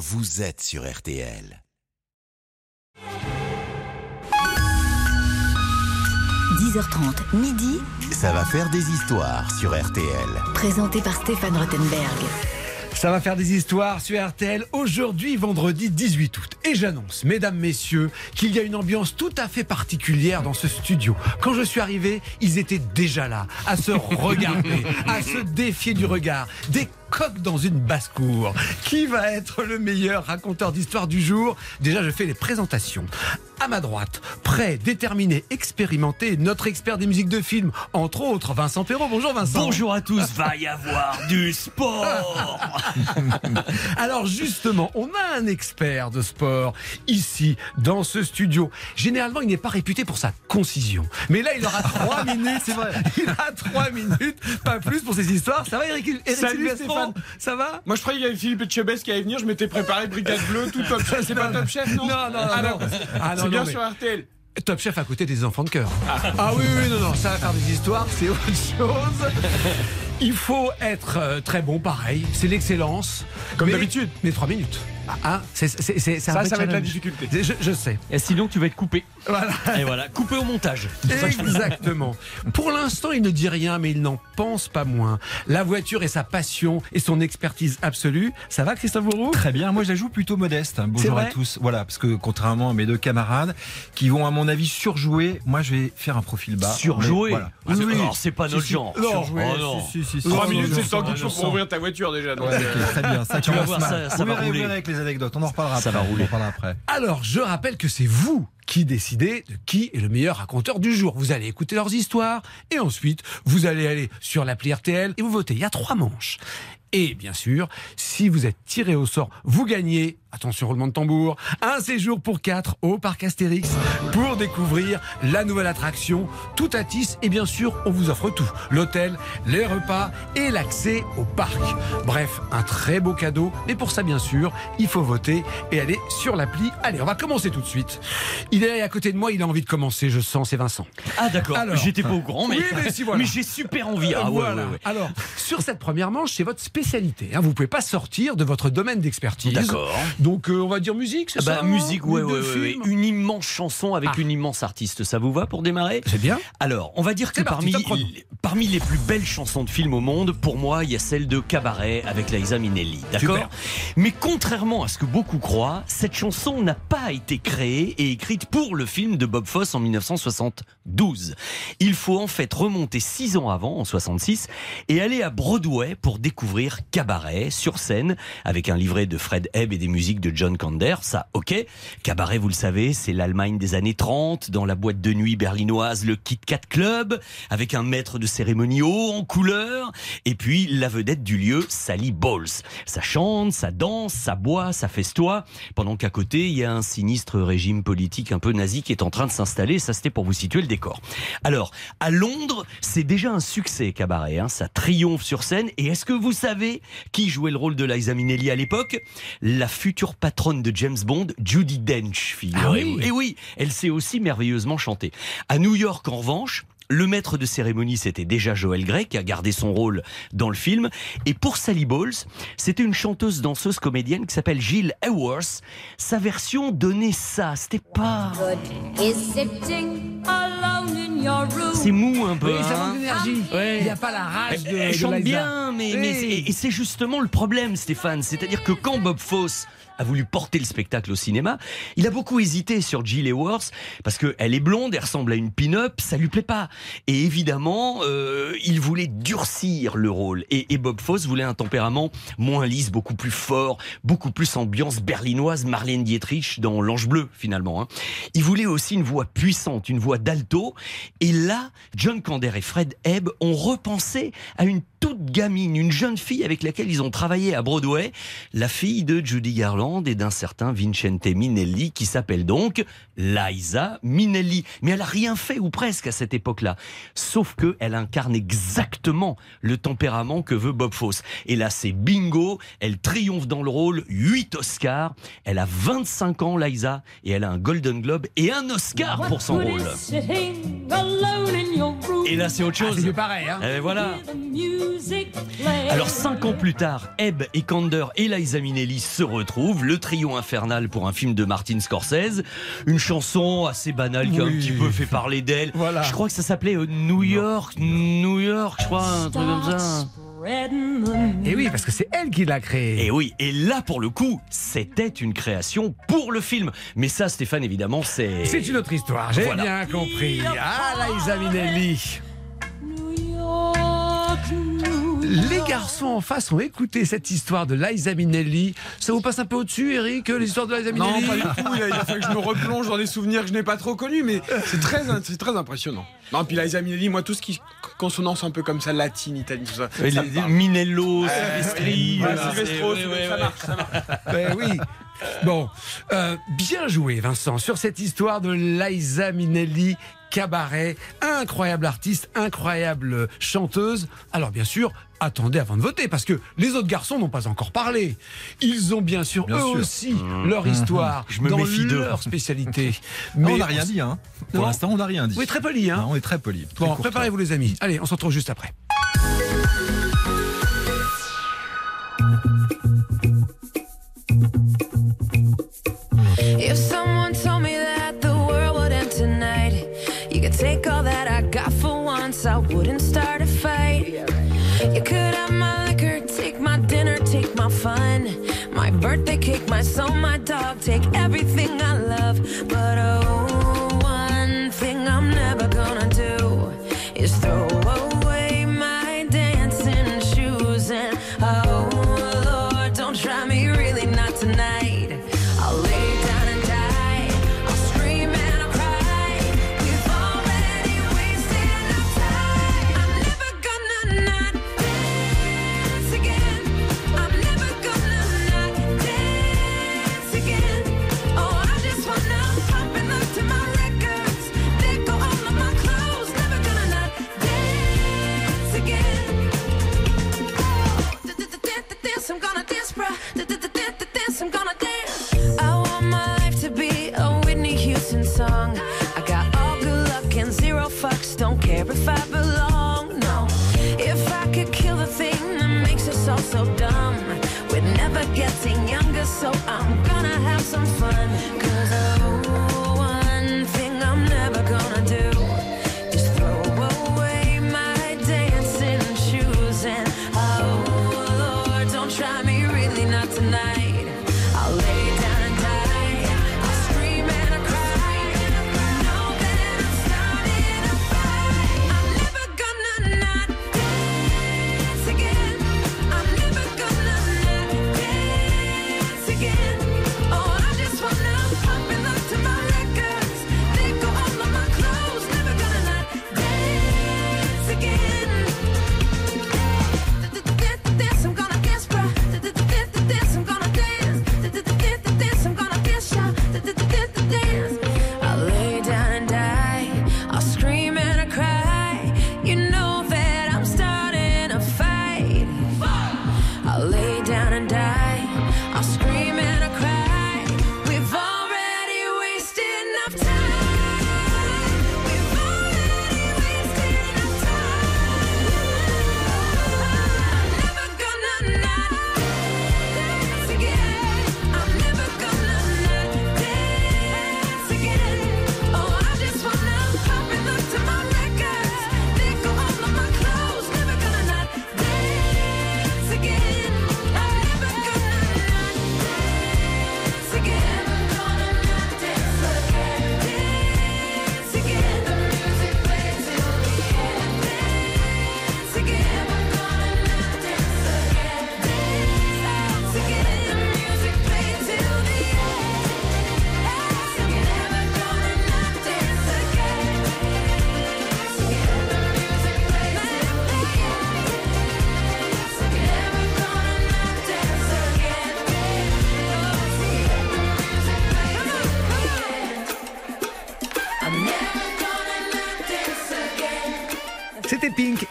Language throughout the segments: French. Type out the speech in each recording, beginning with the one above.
vous êtes sur RTL. 10h30, midi, Ça va faire des histoires sur RTL. présenté par Stéphane Rottenberg. Ça va faire des histoires sur RTL aujourd'hui, vendredi 18 août. Et j'annonce, mesdames, messieurs, qu'il y a une ambiance tout à fait particulière dans ce studio. Quand je suis arrivé, ils étaient déjà là, à se regarder, à se défier du regard. Des coqs dans une basse-cour. Qui va être le meilleur raconteur d'histoire du jour? Déjà, je fais les présentations. À ma droite, prêt, déterminé, expérimenté, notre expert des musiques de film, entre autres, Vincent Perrault. Bonjour Vincent. Bonjour à tous, va y avoir du sport Alors justement, on a un expert de sport ici, dans ce studio. Généralement, il n'est pas réputé pour sa concision. Mais là, il aura trois minutes. C'est vrai. Il a trois minutes, pas plus pour ces histoires. Ça va, Eric, Eric Salut, Stéphane. Ça va? Moi je croyais qu'il y avait Philippe Etchebest qui allait venir, je m'étais préparé Brigade Bleue, tout top chef. C'est pas top chef, non? Non, non, non, Ah, non. Ah, non, C'est bien mais- sur RTL. Top chef à côté des enfants de cœur. Ah oui, oui, non, non, ça va faire des histoires, c'est autre chose. Il faut être euh, très bon, pareil. C'est l'excellence. Comme Mais- d'habitude. Mais trois minutes. Ah, hein, c'est c'est- c'est- c'est un Ça, ça va être la difficulté. Je, je sais. Et sinon tu vas être coupé. Voilà. Et voilà, coupé au montage. Exactement. Pour l'instant, il ne dit rien, mais il n'en pense pas moins. La voiture est sa passion et son expertise absolue. Ça va, Christophe Bourreau? Très bien, moi je la joue plutôt modeste. Bonjour vrai à tous. Voilà, parce que contrairement à mes deux camarades qui vont à mon avis surjouer, moi je vais faire un profil bas. Surjoué Mais voilà. Ah, c'est- Oui. alors, c'est pas notre Si, si. genre. Non, Surjoué. Oh, non. Si, si, si, Trois si, minutes, je c'est le temps sens, qu'il faut pour ouvrir ta voiture déjà. Ouais, euh, très bien, ça Tu vas commence voir, mal. ça- ça Vous va rouler. avec les anecdotes, on en reparlera Ça après. va rouler. On en reparlera après. Alors, je rappelle que c'est vous qui décidez de qui est le meilleur raconteur du jour. Vous allez écouter leurs histoires et ensuite, vous allez aller sur l'appli RTL et vous votez. Il y a trois manches. Et bien sûr, si vous êtes tiré au sort, vous gagnez, attention roulement de tambour, un séjour pour quatre au parc Astérix pour découvrir la nouvelle attraction Tout à Tis. Et bien sûr, on vous offre tout. L'hôtel, les repas et l'accès au parc. Bref, un très beau cadeau. Mais pour ça, bien sûr, il faut voter et aller sur l'appli. Allez, on va commencer tout de suite. Il est à côté de moi, il a envie de commencer, je sens, c'est Vincent. Ah d'accord, Alors. j'étais pas au courant, mais, Oui, mais si, voilà. mais j'ai super envie. Ah ouais, voilà. ouais, ouais. Alors, sur cette première manche, c'est votre spécialité. Hein. Vous pouvez pas sortir de votre domaine d'expertise. D'accord. Donc, euh, on va dire musique, c'est Ah bah, ça musique, ouais, ouais, ouais, Une immense chanson avec Ah. une immense artiste. Ça vous va pour démarrer? C'est bien. Alors, on va dire que parmi, les- parmi les plus belles chansons de films au monde, pour moi, il y a celle de Cabaret avec Liza Minnelli. D'accord? Mais contrairement à ce que beaucoup croient, cette chanson n'a pas été créée et écrite pour le film de Bob Fosse en 1972. Il faut en fait remonter six ans avant, en 66, et aller à Broadway pour découvrir Cabaret sur scène avec un livret de Fred Ebb et des musiques de John Kander. Ça, ok. Cabaret, vous le savez, c'est l'Allemagne des années 30, dans la boîte de nuit berlinoise, le Kit Kat Club, avec un maître de cérémonie haut en couleur, et puis la vedette du lieu, Sally Bowles. Ça chante, ça danse, ça boit, ça festoie, pendant qu'à côté, il y a un sinistre régime politique un peu nazi qui est en train de s'installer. Ça, c'était pour vous situer le décor. Alors, à Londres, c'est déjà un succès, Cabaret. Hein. Ça triomphe sur scène. Et est-ce que vous savez qui jouait le rôle de Liza Minnelli à l'époque? La future patronne de James Bond, Judy Dench, figurez-vous. Ah oui Et oui, elle sait aussi merveilleusement chanter. À New York, en revanche, le maître de cérémonie, c'était déjà Joel Grey, qui a gardé son rôle dans le film. Et pour Sally Bowles, c'était une chanteuse, danseuse, comédienne qui s'appelle Jill Eworth. Sa version donnait ça. C'était pas... is sitting alone in your room. C'est mou un peu. Oui, ça hein manque d'énergie. Ouais. Il n'y a pas la rage de, Elle chante bien, mais, mais Oui. et c'est justement le problème, Stéphane. C'est-à-dire que quand Bob Fosse a voulu porter le spectacle au cinéma, il a beaucoup hésité sur Jill Eworth parce qu'elle est blonde, elle ressemble à une pin-up, ça lui plaît pas. Et évidemment, euh, il voulait durcir le rôle. Et, et Bob Fosse voulait un tempérament moins lisse, beaucoup plus fort, beaucoup plus ambiance berlinoise, Marlène Dietrich dans L'Ange Bleu finalement. hein. Il voulait aussi une voix puissante, une voix d'alto. Et là, John Kander et Fred Ebb ont repensé à une toute gamine, une jeune fille avec laquelle ils ont travaillé à Broadway, la fille de Judy Garland et d'un certain Vincente Minnelli qui s'appelle donc Liza Minnelli. Mais elle a rien fait ou presque à cette époque-là. Sauf que elle incarne exactement le tempérament que veut Bob Fosse. Et là, c'est bingo. Elle triomphe dans le rôle. 8 Oscars. Elle a 25 ans, Liza, et elle a un Golden Globe et un Oscar pour son rôle. Et là, c'est autre Ah, chose. c'est pareil, hein Eh, voilà. Alors cinq ans plus tard, Ebb et Kander et Liza Minnelli se retrouvent, le trio infernal pour un film de Martin Scorsese, une chanson assez banale qui a un petit peu fait parler d'elle. Voilà. Je crois que ça s'appelait euh, New York, New York, je crois, un truc comme ça. Et oui, parce que c'est elle qui l'a créé. Et oui, et là pour le coup, c'était une création pour le film. Mais ça, Stéphane, évidemment, c'est. C'est une autre histoire, j'ai Voilà. bien compris. Ah, Liza Minnelli. New York, New Les garçons en face ont écouté cette histoire de Liza Minnelli. Ça vous passe un peu au-dessus, Eric, l'histoire de Liza Non, Minnelli pas du tout. Il a, il a fallu que je me replonge dans des souvenirs que je n'ai pas trop connus, mais c'est très, c'est très impressionnant. Non, puis Liza Minnelli, moi, tout ce qui consonance un peu comme ça, latine, italienne, tout ça. Ça les-. Minello, Silvestri. Ouais, voilà, Silvestro, c'est- ça ouais, ouais, marche, ça marche. Ben oui. Bon, euh, bien joué Vincent sur cette histoire de Liza Minnelli. Cabaret, incroyable artiste, incroyable chanteuse. Alors bien sûr, attendez avant de voter parce que les autres garçons n'ont pas encore parlé. Ils ont bien sûr Bien eux sûr. aussi leur histoire Je me dans méfie d'eux. leur spécialité. Mais on n'a rien dit, hein. Pour l'instant, on n'a rien dit. Oui, très poli, hein. Non, on est très poli. très Bon, préparez-vous les amis. Allez, on se retrouve juste après. If someone take all that I got for once, I wouldn't start a fight. You could have my liquor, take my dinner, take my fun, my birthday cake, my soul, my dog, take everything I love. But oh,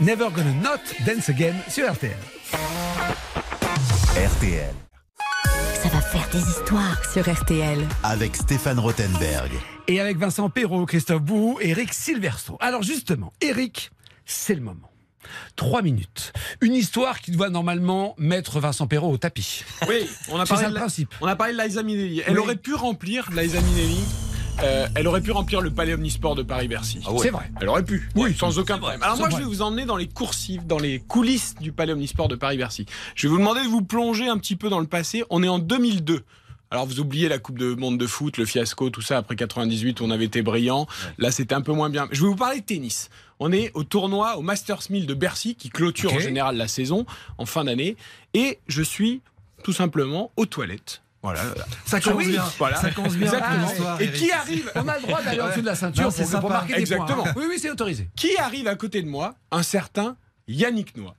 Never Gonna Not Dance Again sur RTL. RTL Ça va faire des histoires sur RTL. avec Stéphane Rothenberg. Et avec Vincent Perrault, Christophe Bou, Eric Silversto. Alors justement, Eric, c'est le moment. Trois minutes. Une histoire qui doit normalement mettre Vincent Perrault au tapis. Oui, on a parlé de la- principe. On a parlé de Liza Minnelli. Elle Oui. aurait pu remplir, Liza Minnelli, euh, elle aurait pu remplir le Palais Omnisport de Paris-Bercy. C'est vrai. Elle aurait pu, Oui, sans aucun problème. Alors moi, vrai. je vais vous emmener dans les coursives, dans les coulisses du Palais Omnisport de Paris-Bercy. Je vais vous demander de vous plonger un petit peu dans le passé. On est en 2002. Alors vous oubliez la Coupe de Monde de foot, le fiasco, tout ça après 98 où on avait été brillant. Là c'était un peu moins bien. Je vais vous parler de tennis. On est au tournoi au Masters 1000 de Bercy qui clôture en général la saison en fin d'année et je suis tout simplement aux toilettes. Voilà. Ça commence oui, bien. voilà. Ça commence bien. Exactement. l'histoire, Et qui arrive On a le droit d'aller en dessous de la ceinture Non, pour, pour sympa. marquer des Exactement. points. hein. Oui, oui, c'est autorisé. Qui arrive à côté de moi Un certain Yannick Noah,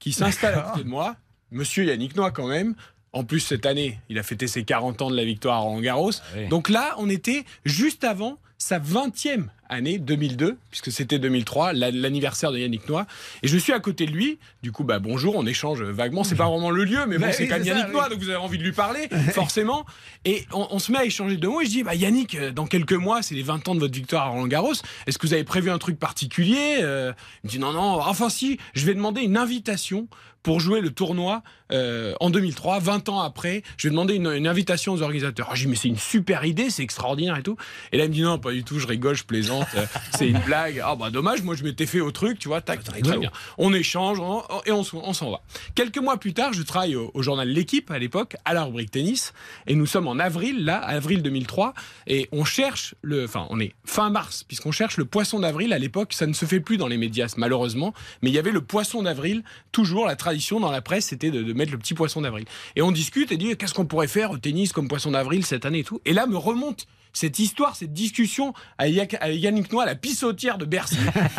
qui s'installe à côté de moi. Monsieur Yannick Noah, quand même. En plus, cette année, il a fêté ses 40 ans de la victoire à Roland Garros. oui. Donc là, on était juste avant sa 20e année, 2002, puisque c'était 2003, la- l'anniversaire de Yannick Noah. Et je suis à côté de lui. Du coup, bah, bonjour, on échange vaguement. C'est pas vraiment le lieu, mais bon, c'est oui, quand même ça, Yannick oui. Noah, donc vous avez envie de lui parler, forcément. Et on, on se met à échanger deux mots. Et je dis, bah, Yannick, euh, dans quelques mois, c'est les 20 ans de votre victoire à Roland Garros. Est-ce que vous avez prévu un truc particulier Euh, Il me dit, non, non, enfin si, je vais demander une invitation pour jouer le tournoi euh, en 2003, 20 ans après. Je vais demander une, une invitation aux organisateurs. Ah, je dis, mais c'est une super idée, c'est extraordinaire et tout. Et là, il me dit, non, pas du tout, je rigole, je plaisante, euh, c'est une blague. Ah, bah dommage, moi, je m'étais fait au truc, tu vois, tac, très rigolo. bien. On échange on- et on, s'en- on s'en va. Quelques mois plus tard, je travaille au, au journal L'équipe à l'époque, à la rubrique tennis, et nous sommes en avril, là, avril 2003, et on cherche le, enfin, on est fin mars, puisqu'on cherche le poisson d'avril. À l'époque, ça ne se fait plus dans les médias, malheureusement, mais il y avait le poisson d'avril. Toujours, la tradition dans la presse, c'était de, de mettre le petit poisson d'avril. Et on discute et dit, qu'est-ce qu'on pourrait faire au tennis comme poisson d'avril cette année? et tout. Et là me remonte cette histoire, cette discussion avec Yannick Noah, la pissotière de Bercy,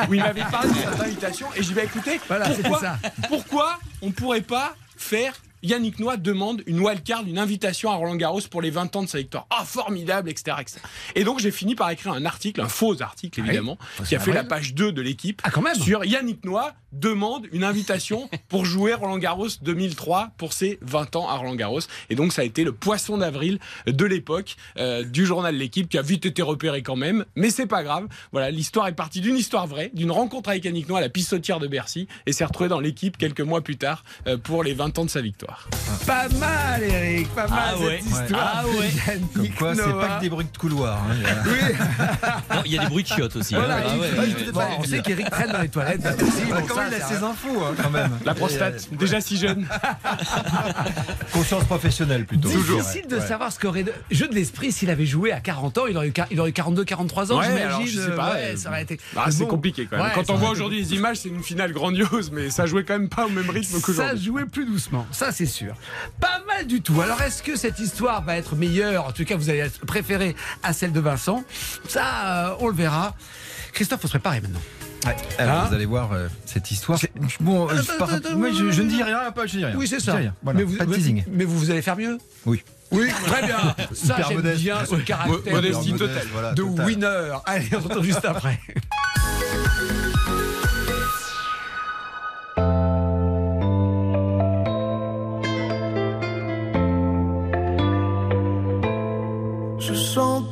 où il m'avait parlé de cette invitation. Et je vais écouter, Voilà, pourquoi, ça. pourquoi on pourrait pas faire Yannick Noah demande une wildcard, une invitation à Roland Garros pour les 20 ans de sa victoire. Ah, formidable, etc., etc. Et donc, j'ai fini par écrire un article, un faux article, évidemment, qui a fait la page 2 de l'équipe. Ah, quand même. Sur Yannick Noah demande une invitation pour jouer Roland Garros 2003 pour ses 20 ans à Roland Garros. Et donc, ça a été le poisson d'avril de l'époque euh, du journal L'équipe qui a vite été repéré quand même. Mais c'est pas grave. Voilà, l'histoire est partie d'une histoire vraie, d'une rencontre avec Yannick Noah à la pissotière de Bercy et s'est retrouvé dans l'équipe quelques mois plus tard euh, pour les 20 ans de sa victoire. Pas mal, Eric, pas mal Ah cette ouais. histoire. Ah ouais. Yannick Comme quoi, c'est pas que des bruits de couloir. hein, il y a- Non, il y a des bruits de chiottes aussi. Voilà, hein. Ah ouais, bon, on sait qu'Eric traîne dans les toilettes. aussi, bon, quand ça, même, il a c'est ses infos, hein, quand même. La prostate, déjà si jeune. Conscience professionnelle, plutôt. je dirais. Difficile de Ouais. savoir ce qu'aurait. Jeu de l'esprit, s'il avait joué à 40 ans, il aurait eu, quar- il aurait eu 42, 43 ans, Ouais, j'imagine. je euh, ça été. Ah, c'est bon, compliqué quand même. ouais, Quand ça on voit aujourd'hui les images, c'est une finale grandiose, mais ça jouait quand même pas au même rythme Ça qu'aujourd'hui. jouait plus doucement, ça c'est sûr. Pas mal du tout. Alors est-ce que cette histoire va être meilleure? En tout cas, vous allez être préférée à celle de Vincent. Ça, euh, on le verra. Christophe, faut se préparer maintenant. Ouais. Alors, Hein? vous allez voir euh, cette histoire. Bon, euh, je, par- attends, moi, je, je ne dis rien, pas, je dis rien. Oui, c'est ça. Voilà, mais, vous, pas de teasing. mais vous, vous allez faire mieux? Oui. Oui, très bien. Ça, j'aime bien ce caractère de- voilà, de winner. Allez, on se retrouve juste après.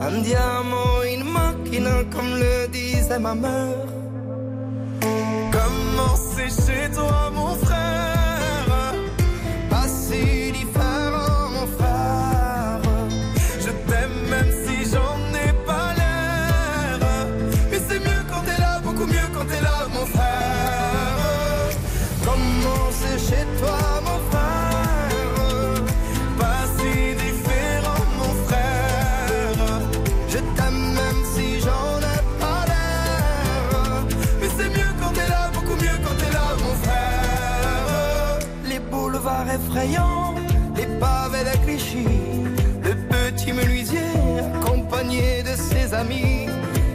Un diamant, une machine, comme le disait ma mère. Comment chez toi, mon frère les pavés de Clichy, le petit menuisier accompagné de ses amis.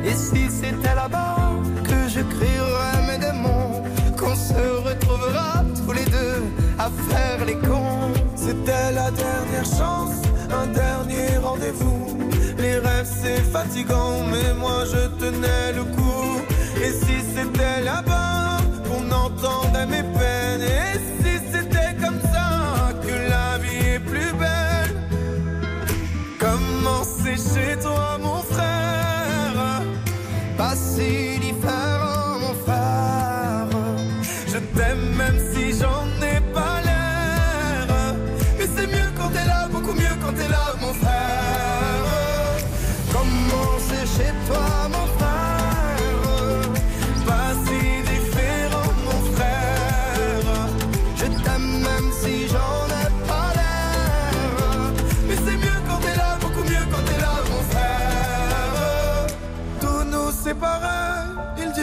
Et si c'était là-bas que je crierais mes démons, qu'on se retrouvera tous les deux à faire les cons. C'était la dernière chance, un dernier rendez-vous. Les rêves c'est fatigant, mais moi je tenais le coup. Et si c'était là-bas qu'on entendait mes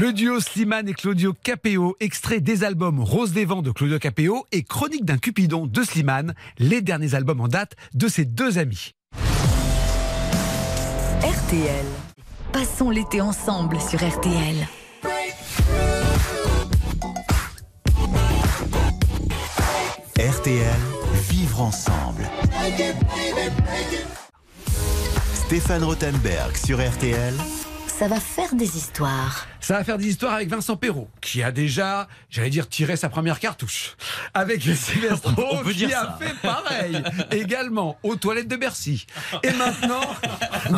Le duo Slimane et Claudio Capéo, extrait des albums Rose des Vents de Claudio Capéo et Chronique d'un Cupidon de Slimane, les derniers albums en date de ces deux amis. RTL. Passons l'été ensemble sur RTL. RTL, vivre ensemble. Stéphane Rothenberg sur RTL. Ça va faire des histoires. Ça va faire des histoires avec Vincent Perrault, qui a déjà, j'allais dire, tiré sa première cartouche. Avec Sylvestre qui a ça. fait pareil, également aux toilettes de Bercy. Et maintenant,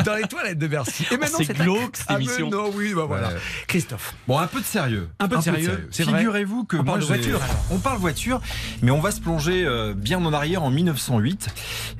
dans les toilettes de Bercy. Et maintenant, C'est glauque, cette émission. non, oui, bah voilà. Ouais. Christophe. Bon, un peu de sérieux. Un peu de sérieux. Figurez-vous que On parle de voiture. On parle voiture, mais on va se plonger euh, bien en arrière en 1908,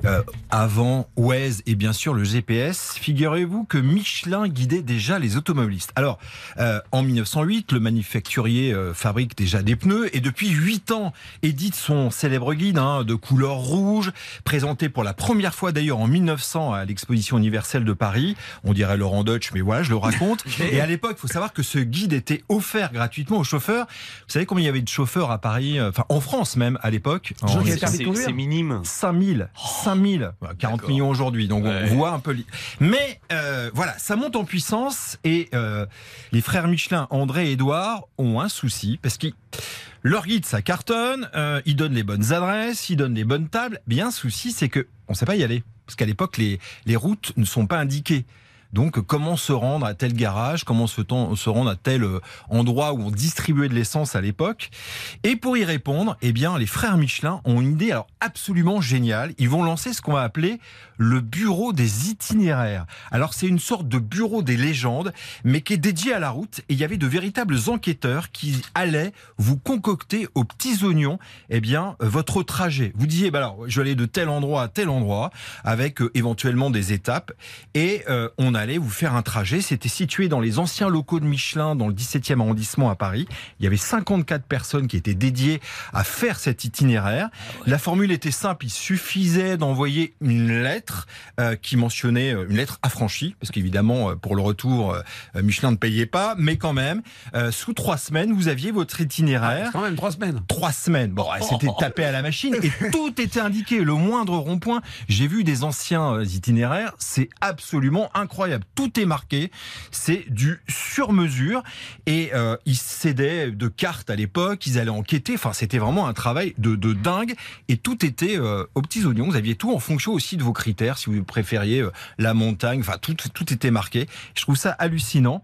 euh, avant Waze et bien sûr le GPS. Figurez-vous que Michelin guidait déjà les automobilistes. Alors, euh, en 1908, le manufacturier euh, fabrique déjà des pneus et depuis 8 ans édite son célèbre guide hein, de couleur rouge, présenté pour la première fois d'ailleurs en 1900 à l'exposition universelle de Paris. On dirait Laurent Deutsch, mais voilà, je le raconte. et à l'époque, il faut savoir que ce guide était offert gratuitement aux chauffeurs. Vous savez combien il y avait de chauffeurs à Paris, euh, enfin en France même à l'époque? C'est minime. 5000, 5000, 40 d'accord. millions aujourd'hui, donc Ouais. on voit un peu. Mais euh, voilà, ça monte en puissance et euh, les frères Michelin, André et Édouard, ont un souci parce qu'ils leur guide, ça cartonne, euh, ils donnent les bonnes adresses, ils donnent les bonnes tables. Bien, souci, c'est que on sait pas y aller parce qu'à l'époque les les routes ne sont pas indiquées. Donc, comment se rendre à tel garage? Comment se, rendre à tel euh, endroit où on distribuait de l'essence à l'époque? Et pour y répondre, eh bien, les frères Michelin ont une idée alors absolument géniale. Ils vont lancer ce qu'on va appeler le bureau des itinéraires. Alors, c'est une sorte de bureau des légendes, mais qui est dédié à la route. Et il y avait de véritables enquêteurs qui allaient vous concocter aux petits oignons, eh bien, euh, votre trajet. Vous disiez, bah alors, je vais aller de tel endroit à tel endroit, avec euh, éventuellement des étapes, et on allait vous faire un trajet. C'était situé dans les anciens locaux de Michelin, dans le 17e arrondissement à Paris. Il y avait 54 personnes qui étaient dédiées à faire cet itinéraire. La formule était simple, il suffisait d'envoyer une lettre euh, qui mentionnait euh, une lettre affranchie, parce qu'évidemment, euh, pour le retour, euh, Michelin ne payait pas, mais quand même, euh, sous trois semaines, vous aviez votre itinéraire. Quand même, trois semaines. Trois semaines. Bon, c'était tapé à la machine et tout était indiqué. Le moindre rond-point. J'ai vu des anciens itinéraires. C'est absolument incroyable. Tout est marqué. C'est du sur-mesure. Et euh, ils s'aidaient de cartes à l'époque. Ils allaient enquêter. Enfin, c'était vraiment un travail de, dingue. Et tout était euh, aux petits oignons. Vous aviez tout en fonction aussi de vos critères. Si vous préfériez euh, la montagne. Enfin, tout, tout était marqué. Je trouve ça hallucinant.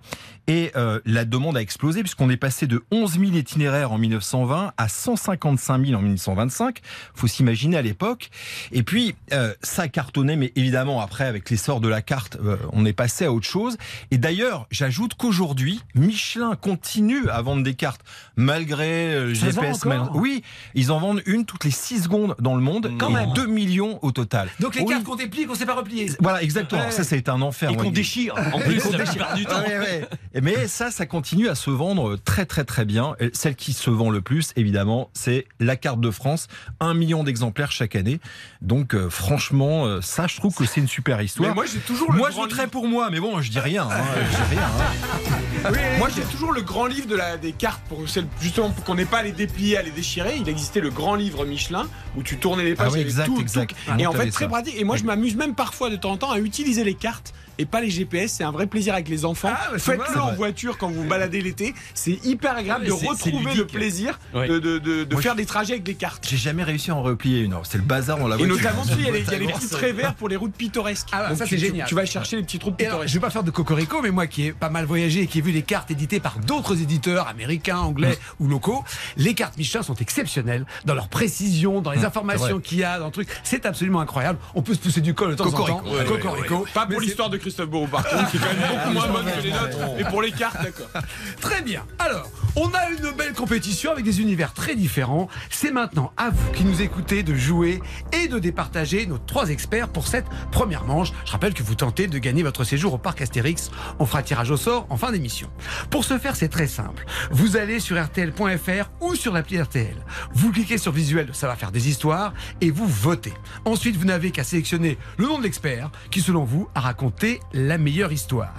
Et la demande a explosé puisqu'on est passé de 11 000 itinéraires en 1920 à 155 000 en 1925. Faut s'imaginer à l'époque. Et puis ça cartonnait, mais évidemment après avec l'essor de la carte, on n'est passé à autre chose. Et d'ailleurs, j'ajoute qu'aujourd'hui, Michelin continue à vendre des cartes malgré euh, le vend GPS. encore mal- Oui, ils en vendent une toutes les 6 secondes dans le monde, Quand et même. 2 millions au total. Donc les Oui. cartes qu'on déplie qu'on ne sait pas replier. Voilà, exactement. Ouais. Ça, été un enfer. Et qu'on déchire en plus la plupart du temps. Ouais, ouais. Mais ça, ça continue à se vendre très très très bien. Et Celle qui se vend le plus, évidemment, c'est la carte de France. Un million d'exemplaires chaque année. Donc euh, franchement, euh, ça, je trouve que c'est une super histoire. Mais moi, j'ai toujours le Moi, je livre. pour moi, mais bon, je dis rien. hein, je dis rien hein. Moi, j'ai toujours le grand livre de la, des cartes pour justement pour qu'on n'ait pas à les déplier, à les déchirer. Il existait le grand livre Michelin où tu tournais les pages, Ah oui, avait exact, tout, exact. tout. Ah et en fait, très ça. pratique. Et moi, je m'amuse même parfois de temps en temps à utiliser les cartes et pas les GPS. C'est un vrai plaisir avec les enfants. Ah, bah, Faites-le en voiture quand vous vous baladez l'été. C'est hyper agréable Ah, de retrouver le plaisir Ouais. de, de- de- de Moi, faire je- des trajets avec des cartes. J'ai jamais réussi à en replier une. C'est le bazar dans la Et voiture. notamment, tu sais, il y a les, y a les petits traits verts pour les routes pittoresques. Ah, bah, Donc, ça, c'est génial. Tu vas chercher les petites routes Et alors, pittoresques. je vais pas faire de cocorico, mais moi qui ai pas mal voyagé et qui ai vu les cartes éditées par d'autres éditeurs américains, anglais ou locaux, les cartes Michelin sont exceptionnelles dans leur précision, dans les informations vrai. qu'il y a, dans le truc. C'est absolument incroyable. On peut se pousser du col de temps en Cocorico, temps. ouais, ouais, Cocorico. Pas Mais pour l'histoire de Christophe Beauroux, par contre, qui est quand même beaucoup moins bonne que les nôtres. Et pour les cartes, d'accord. Très bien. Alors, on a une belle compétition avec des univers très différents. C'est maintenant à vous qui nous écoutez de jouer et de départager nos trois experts pour cette première manche. Je rappelle que vous tentez de gagner votre séjour au parc Astérix. On fera tirage au sort en fin d'émission. Pour ce faire, c'est très simple. Vous allez sur rtl.fr ou sur l'appli RTL. Vous cliquez sur visuel, ça va faire des histoires et vous votez. Ensuite, vous n'avez qu'à sélectionner le nom de l'expert qui, selon vous, a raconté la meilleure histoire.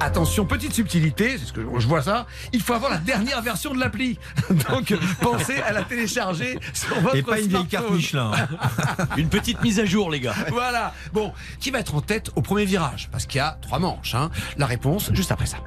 Attention, petite subtilité, c'est ce que je vois ça. Il faut avoir la dernière version de l'appli. Donc, pensez à la télécharger sur votre Et pas une vieille carte. Michelin. hein. Une petite mise à jour, les gars. Voilà. Bon, qui va être en tête au premier virage? Parce qu'il y a trois manches. hein. La réponse juste après ça.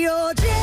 your day.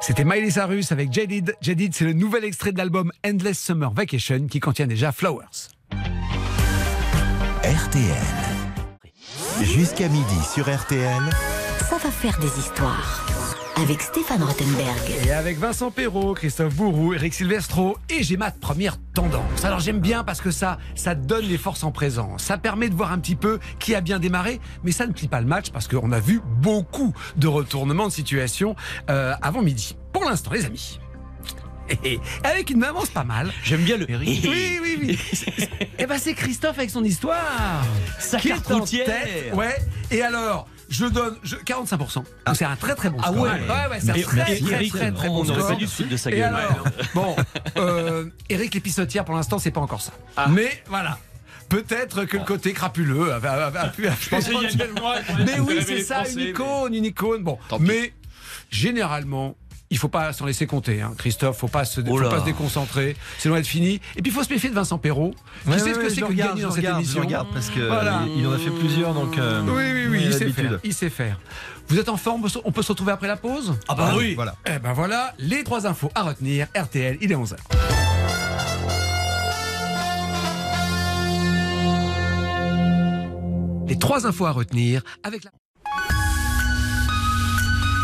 C'était Miley Cyrus avec Jadid. Jadid, c'est le nouvel extrait de l'album Endless Summer Vacation qui contient déjà Flowers. RTL. Jusqu'à midi sur RTL. Ça va faire des histoires. Avec Stéphane Rothenberg. Et avec Vincent Perrault, Christophe Bourou, Eric Silvestro, et j'ai ma première tendance. Alors j'aime bien parce que ça, ça donne les forces en présence. Ça permet de voir un petit peu qui a bien démarré, mais ça ne plie pas le match parce qu'on a vu beaucoup de retournements de situation euh, avant midi. Pour l'instant, les amis. Et avec une avance pas mal. J'aime bien le. Oui, oui, oui. Et ben c'est Christophe avec son histoire. Sa qui carte est en routière. tête. Ouais. Et alors, je donne je- 45%. Donc C'est un très très bon Ah score. ouais. ouais, c'est un très, très, Eric. très, très On bon aurait score. pas foutre de sa gueule. alors, bon, euh, Eric l'épissotière pour l'instant c'est pas encore ça. Ah. Mais voilà. Peut-être que le côté crapuleux a, a- a- a pu. mais oui, c'est ça, une icône, une icône. Bon, Tant pis. mais généralement. Il faut pas s'en laisser compter, hein. Christophe. Faut pas se, faut pas se déconcentrer. C'est loin d'être fini. Et puis il faut se méfier de Vincent Perrault. Tu Ouais, ce que c'est que gagner dans cette regarde, je émission regarde parce que Voilà. il, il en a fait plusieurs donc. euh, Oui, oui, oui, il sait faire. Il sait faire. Vous êtes en forme On peut se retrouver après la pause? Ah bah oui. Voilà. Eh ben voilà, les trois infos à retenir. RTL, il est 11h. Les trois infos à retenir avec la...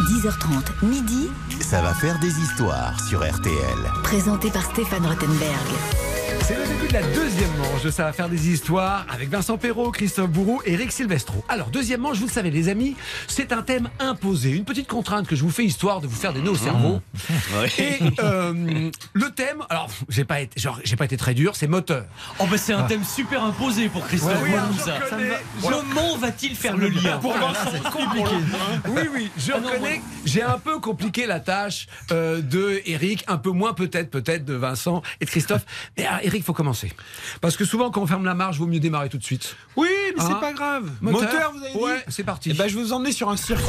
10h30, midi, Ça va faire des histoires sur RTL. présenté par Stéphane Rothenberg. C'est le début de la deuxième manche de Ça va faire des histoires avec Vincent Perrault, Christophe Bourreau et Eric Silvestro. Alors, deuxième manche, vous le savez les amis, c'est un thème imposé, une petite contrainte que je vous fais histoire de vous faire des nœuds au cerveau. Et euh, le thème, alors j'ai pas été, genre, j'ai pas été très dur, c'est moteur. Oh bah c'est un thème super imposé pour Christophe. Ouais, oui, ça. va. Comment va-t-il faire le lien Pour Vincent, c'est compliqué. Oui, oui, je Ah non, reconnais, j'ai un peu compliqué la tâche euh, de Eric, un peu moins peut-être, peut-être de Vincent et de Christophe. Mais ah, Eric, faut commencer. Parce que souvent, quand on ferme la marche, vaut mieux démarrer tout de suite. Oui, mais Hein c'est pas grave. Moteur vous avez dit Ouais, c'est parti. Eh ben, je vais vous emmener sur un circuit.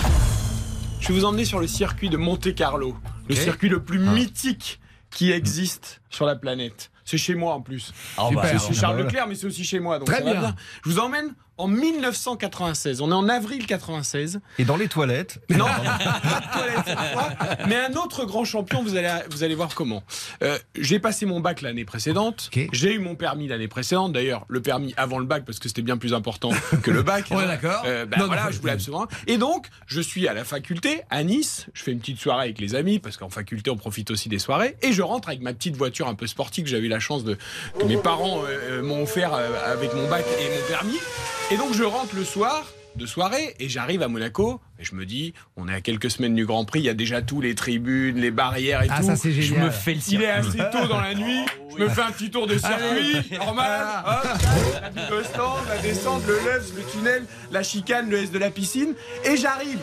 Je vais vous emmener sur le circuit de Monte Carlo, le circuit le plus mythique qui existe sur la planète. C'est chez moi en plus. Ah Super. bah, C'est chez Charles voilà. Leclerc, mais c'est aussi chez moi. Donc Très bien. Je vous emmène en 1996. On est en avril 96. Et dans les toilettes. Non, pas de toilette cette fois. Mais un autre grand champion, vous allez, vous allez voir comment. Euh, j'ai passé mon bac l'année précédente. Ok. J'ai eu mon permis l'année précédente. D'ailleurs, le permis avant le bac, parce que c'était bien plus important que le bac. Ouais, d'accord. Euh, ben voilà, non, je voulais absolument. Et donc, je suis à la faculté, à Nice. Je fais une petite soirée avec les amis, parce qu'en faculté, on profite aussi des soirées. Et je rentre avec ma petite voiture un peu sportive que j'avais eu la chance de. que mes parents euh, euh, m'ont offert avec mon bac et mon permis. Et donc, je rentre le soir de soirée et j'arrive à Monaco et je me dis on est à quelques semaines du Grand Prix il y a déjà tous les tribunes les barrières et Ah, tout ça, c'est je génial. me fais le il est assez tôt dans la nuit je me fais un petit tour de circuit normal hop, le stand la descente le left le tunnel la chicane le S de la piscine et j'arrive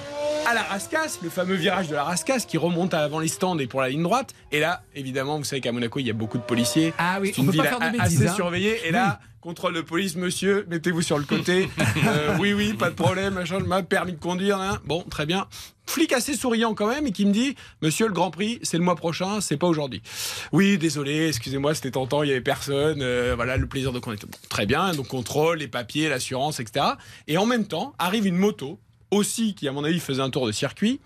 à la Rascasse, le fameux virage de la Rascasse qui remonte avant les stands et pour la ligne droite. Et là, évidemment, vous savez qu'à Monaco, il y a beaucoup de policiers. Ah oui, C'est on une pas ville faire de bêtises, assez hein. surveillée. Et là, contrôle de police, monsieur, mettez-vous sur le côté. Euh, oui, oui, pas de problème, machin, ma permis de conduire. hein. Bon, très bien. Flic assez souriant quand même et qui me dit Monsieur, le Grand Prix, c'est le mois prochain, c'est pas aujourd'hui. Oui, désolé, excusez-moi, c'était tentant, il y avait personne. euh, voilà, le plaisir de conduire. Bon, très bien, donc contrôle, les papiers, l'assurance, etc. Et en même temps, arrive une moto, aussi, qui à mon avis faisait un tour de circuit,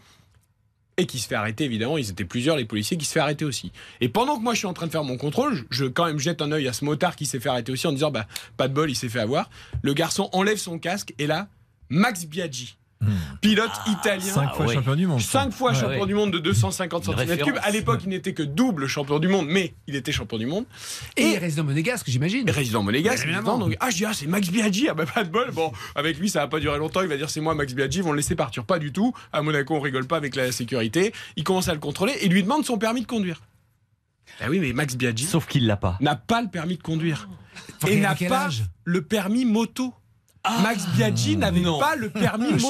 et qui se fait arrêter évidemment. Ils étaient plusieurs les policiers qui se fait arrêter aussi. Et pendant que moi je suis en train de faire mon contrôle, je, quand même jette un œil à ce motard qui s'est fait arrêter aussi en disant bah pas de bol, il s'est fait avoir. Le garçon enlève son casque et là Max Biaggi, pilote italien. Cinq fois ouais. champion du monde. Cinq fois Ouais, champion ouais. du monde de 250 Une cm3. référence. À l'époque, il n'était que double champion du monde, mais il était champion du monde. Et résident monégasque, j'imagine. Et résident monégasque, Évidemment. Donc, ah, je dis, ah, c'est Max Biaggi. Ah, bah, pas de bol. Bon, avec lui, ça va pas durer longtemps. Il va dire, c'est moi, Max Biaggi. Ils vont le laisser partir. Pas du tout. À Monaco, on rigole pas avec la sécurité. Il commence à le contrôler et lui demande son permis de conduire. Ah oui, mais Max Biaggi Sauf qu'il l'a pas. n'a pas le permis de conduire. Et n'a pas âge le permis moto. Max Biaggi n'avait non. pas le permis Le moto.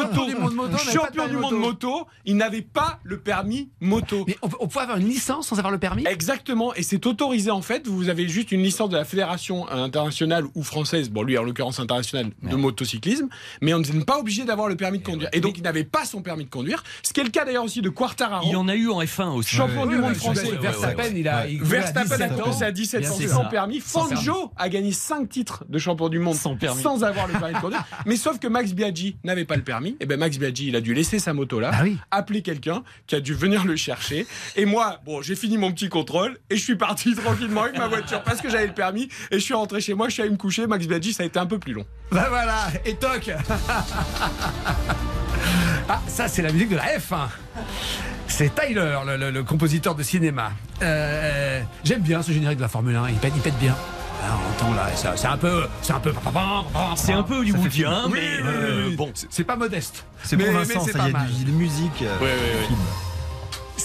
champion du monde moto il n'avait pas le permis moto. Mais on, peut- on peut avoir une licence sans avoir le permis? Exactement, et c'est autorisé en fait. Vous avez juste une licence de la fédération internationale ou française, bon lui en l'occurrence internationale de motocyclisme, mais on n'est pas obligé d'avoir le permis de conduire. Et donc il n'avait pas son permis de conduire, ce qui est le cas d'ailleurs aussi de Quartararo. Il y en a eu en F1 aussi. Champion du Ouais, monde français. Verstappen, il a. il- Verstappen a 17 ans. commencé à 17 Bien ans sans permis. Fangio a gagné 5 titres de champion du monde Sans permis. sans avoir le permis de. Mais sauf que Max Biaggi n'avait pas le permis. Et ben Max Biaggi, il a dû laisser sa moto là, Ah oui. appeler quelqu'un qui a dû venir le chercher. Et moi, bon, j'ai fini mon petit contrôle et je suis parti tranquillement avec ma voiture parce que j'avais le permis. Et je suis rentré chez moi, je suis allé me coucher. Max Biaggi, ça a été un peu plus long. Bah voilà, et toc Ah, ça c'est la musique de la F1. C'est Tyler, le, le- le compositeur de cinéma. Euh, J'aime bien ce générique de la Formule 1, il pète, il pète bien. Ah, on entend là, ça- c'est un peu... C'est un peu... C'est un peu hollywoodien, mais oui, euh, oui, oui. bon. C'est- pas modeste. C'est pour Vincent, ça pas y a de musique. euh, film.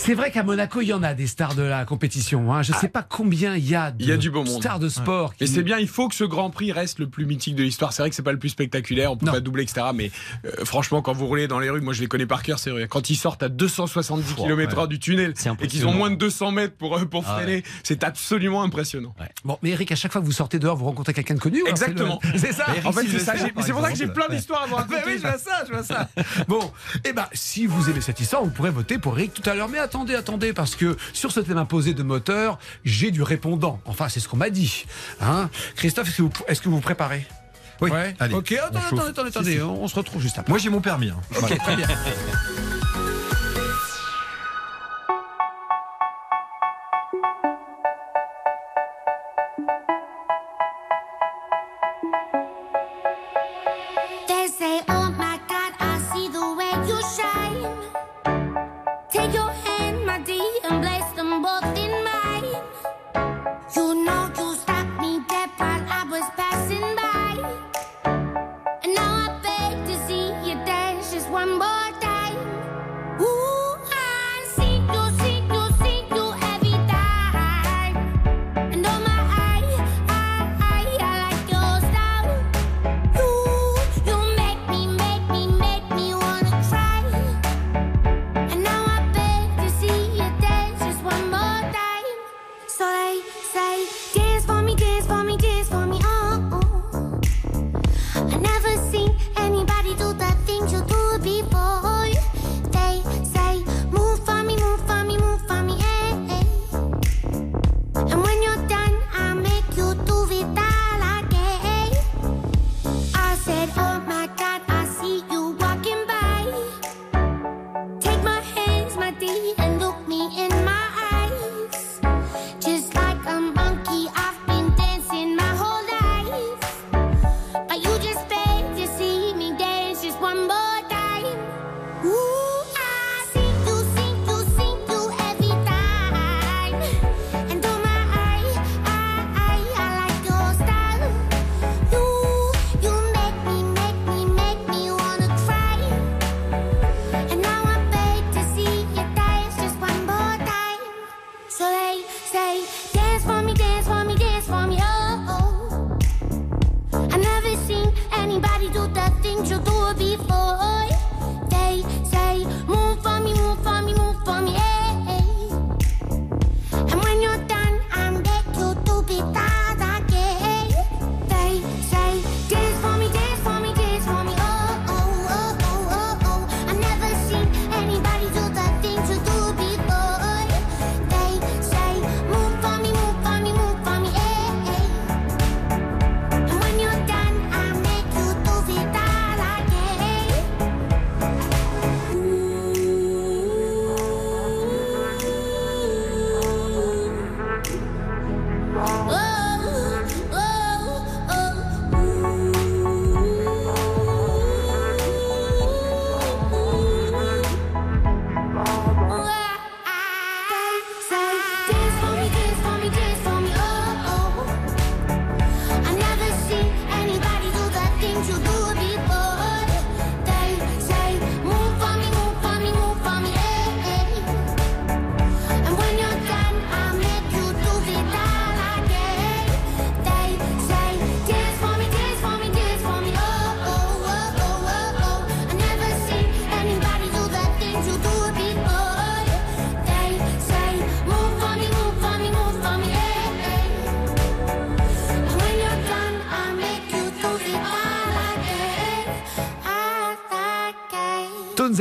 C'est vrai qu'à Monaco, il y en a des stars de la compétition. Hein. Je sais pas combien il y a de Il y a du beau monde. stars de sport. Et qui- c'est bien, il faut que ce Grand Prix reste le plus mythique de l'histoire. C'est vrai que c'est pas le plus spectaculaire, on peut Non. pas doubler, etc. Mais euh, franchement, quand vous roulez dans les rues, moi je les connais par cœur, c'est vrai. Quand ils sortent à 270 km/h du tunnel et qu'ils ont moins de 200 mètres pour, euh, pour Ah freiner, c'est absolument impressionnant. Bon, mais Eric, à chaque fois que vous sortez dehors, vous rencontrez quelqu'un de connu le- Exactement. C'est ça Eric En fait, c'est ça. pour ça que j'ai plein d'histoires à vous Ah bah raconter. oui, je vois ça, je vois ça. Bon, eh ben, si vous aimez cette histoire, vous pourrez voter pour Eric tout à l'heure. Mais attendez, attendez, parce que sur ce thème imposé de moteur, j'ai du répondant. Enfin, c'est ce qu'on m'a dit. Hein Christophe, est-ce que vous, est-ce que vous vous préparez? Oui, Ouais. allez. Ok, attendez, on attendez, attendez, attendez, on se retrouve juste après. Moi j'ai mon permis. hein. Ok, Voilà. très bien.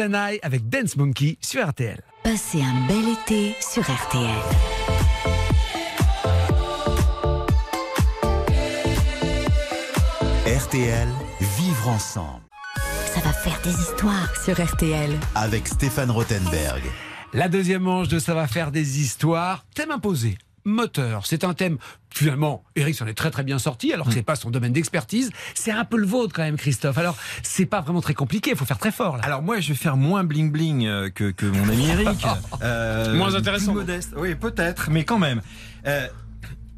and I avec Dance Monkey sur RTL. Passez un bel été sur RTL. RTL, vivre ensemble Ça va faire des histoires sur RTL. avec Stéphane Rothenberg. La deuxième manche de Ça va faire des histoires. Thème imposé. Moteur, c'est un thème finalement, Eric s'en est très très bien sorti, alors que c'est pas son domaine d'expertise. C'est un peu le vôtre quand même, Christophe. Alors, c'est pas vraiment très compliqué, il faut faire très fort là. Alors moi, je vais faire moins bling bling euh, que, que mon ami Eric. Euh, Moins intéressant. plus modeste. Oui, peut-être, mais quand même. Euh,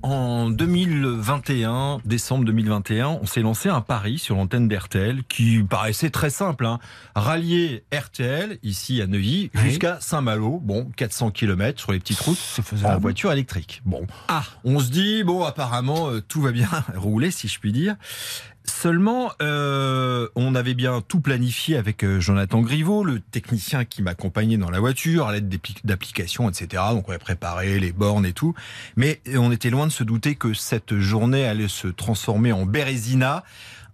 en 2021, décembre 2021, on s'est lancé un pari sur l'antenne d'RTL qui paraissait très simple. Hein. Rallier RTL, ici à Neuilly, Oui. jusqu'à Saint-Malo. Bon, 400 km sur les petites routes en voiture électrique. Bon, Ah, on se dit, bon, apparemment, euh, tout va bien rouler, si je puis dire. Seulement, euh, on avait bien tout planifié avec euh, Jonathan Griveau, le technicien qui m'accompagnait dans la voiture, à l'aide d'applications, etc. Donc on avait préparé les bornes et tout. Mais on était loin de se douter que cette journée allait se transformer en Bérésina.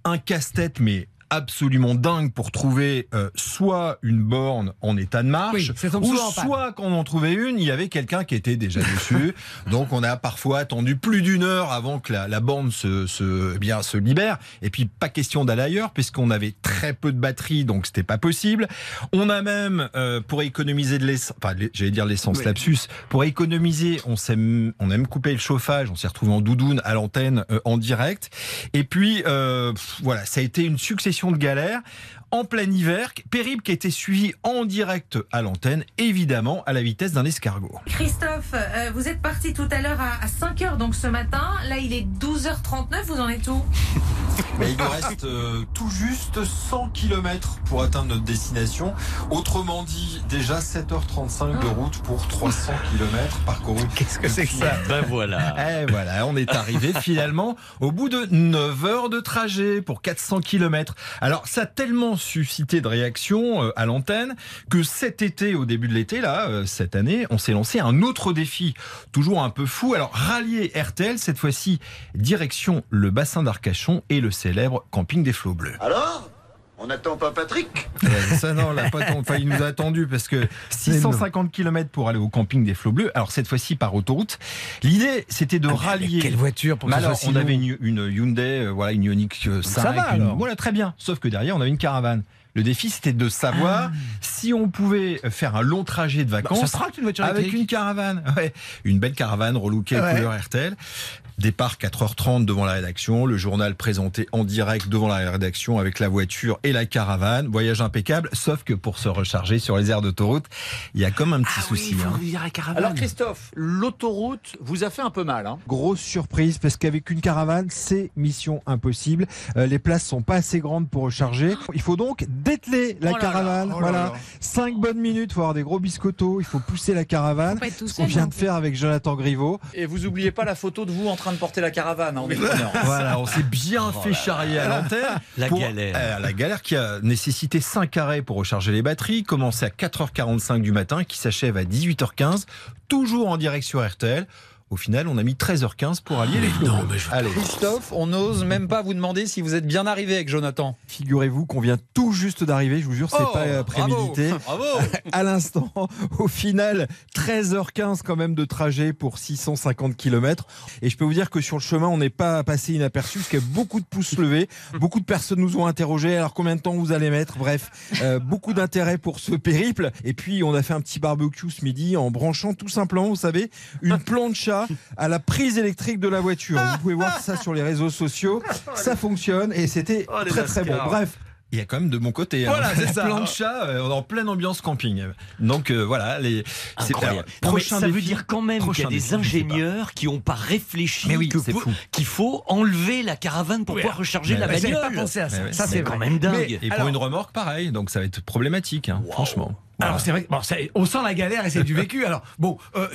Un casse-tête, mais absolument dingue pour trouver euh, soit une borne en état de marche, Oui, ou soit quand on en trouvait une, il y avait quelqu'un qui était déjà dessus. Donc on a parfois attendu plus d'une heure avant que la, la borne se, se, eh bien, se libère. Et puis pas question d'aller ailleurs puisqu'on avait très peu de batterie, donc c'était pas possible. On a même, euh, pour économiser de l'essence, enfin j'allais dire l'essence Oui. lapsus, pour économiser, on s'est, on a même coupé le chauffage, on s'est retrouvé en doudoune à l'antenne euh, en direct. Et puis euh, voilà, ça a été une succession de galères. En plein hiver, périple qui a été suivi en direct à l'antenne, évidemment à la vitesse d'un escargot. Christophe, euh, vous êtes parti tout à l'heure à, 5h donc ce matin. Là, il est 12h39. Vous en êtes où? Mais il nous reste euh, tout juste 100 km pour atteindre notre destination. Autrement dit, déjà 7h35 de route pour 300 km parcourus. qu'est-ce que c'est que ça Ben voilà. Eh voilà, on est arrivé finalement au bout de 9 heures de trajet pour 400 km. Alors ça a tellement suscité de réactions euh, à l'antenne que cet été, au début de l'été, là, euh, cette année, on s'est lancé un autre défi, toujours un peu fou. Alors rallier RTL, cette fois-ci direction le bassin d'Arcachon et le célèbre camping des flots bleus. Alors? On n'attend pas Patrick? Ouais, ça non, là, pas tant. Enfin, il nous a attendu parce que 650 km pour aller au camping des flots bleus. Alors cette fois-ci par autoroute. L'idée, c'était de rallier. Quelle voiture pour que ce soit si on avait une, une Hyundai, euh, voilà, une Ioniq euh, 5. ça va, une- alors. Voilà, très bien. Sauf que derrière, on avait une caravane. Le défi, c'était de savoir si on pouvait faire un long trajet de Bah, vacances ça sera une voiture avec une caravane. Ouais. Une belle caravane relookée Ouais. couleur RTL. Départ 4h30 devant la rédaction, le journal présenté en direct devant la rédaction avec la voiture et la caravane. Voyage impeccable, sauf que pour se recharger sur les aires d'autoroute, il y a comme un petit Ah souci. hein. dire la. Alors Christophe, l'autoroute vous a fait un peu mal. Hein Grosse surprise parce qu'avec une caravane, c'est mission impossible. Euh, les places sont pas assez grandes pour recharger. Il faut donc dételer la Oh là là, caravane. oh là voilà. là. Cinq bonnes minutes, faut avoir des gros biscottos. Il faut pousser la caravane. Ce qu'on vient hein. de faire avec Jonathan Griveau. Et vous oubliez pas la photo de vous en train de porter la caravane, hein, on est preneur. Voilà, on s'est bien fait charrier à l'antenne. La pour- galère. euh, la galère qui a nécessité 5 arrêts pour recharger les batteries, commencé à 4h45 du matin, qui s'achève à 18h15, toujours en direction RTL. Au final, on a mis 13h15 pour allier les flots. non, mais je- Allez. Christophe, on n'ose même pas vous demander si vous êtes bien arrivé avec Jonathan. Figurez-vous qu'on vient tout juste d'arriver. Je vous jure, c'est Oh, pas euh, prémédité. Bravo, à l'instant. Au final, 13h15 quand même de trajet pour 650 km. Et je peux vous dire que sur le chemin, on n'est pas passé inaperçu parce qu'il y a beaucoup de pouces levés. Beaucoup de personnes nous ont interrogé. Alors combien de temps vous allez mettre? Bref, euh, beaucoup d'intérêt pour ce périple. Et puis on a fait un petit barbecue ce midi en branchant tout simplement, vous savez, une plancha à la prise électrique de la voiture. Vous pouvez voir ça sur les réseaux sociaux. Ça fonctionne et c'était Oh, très très bon. Bref. Il y a quand même de mon côté. hein. Voilà, c'est ça. Euh, on est en pleine ambiance camping. Donc euh, voilà, les. c'est- Incroyable. Non, mais ça veut dire quand même qu'il y a des défi, ingénieurs qui n'ont pas réfléchi Mais oui, qu'il faut enlever la caravane pour Oui, pouvoir recharger mais la bagnole. pas pensé à ça. Ça, c'est quand même dingue. Mais- Et pour Alors- une remorque, pareil. Donc ça va être problématique, hein, franchement. Alors c'est vrai, bon, on sent la galère et c'est du vécu. Alors bon, euh,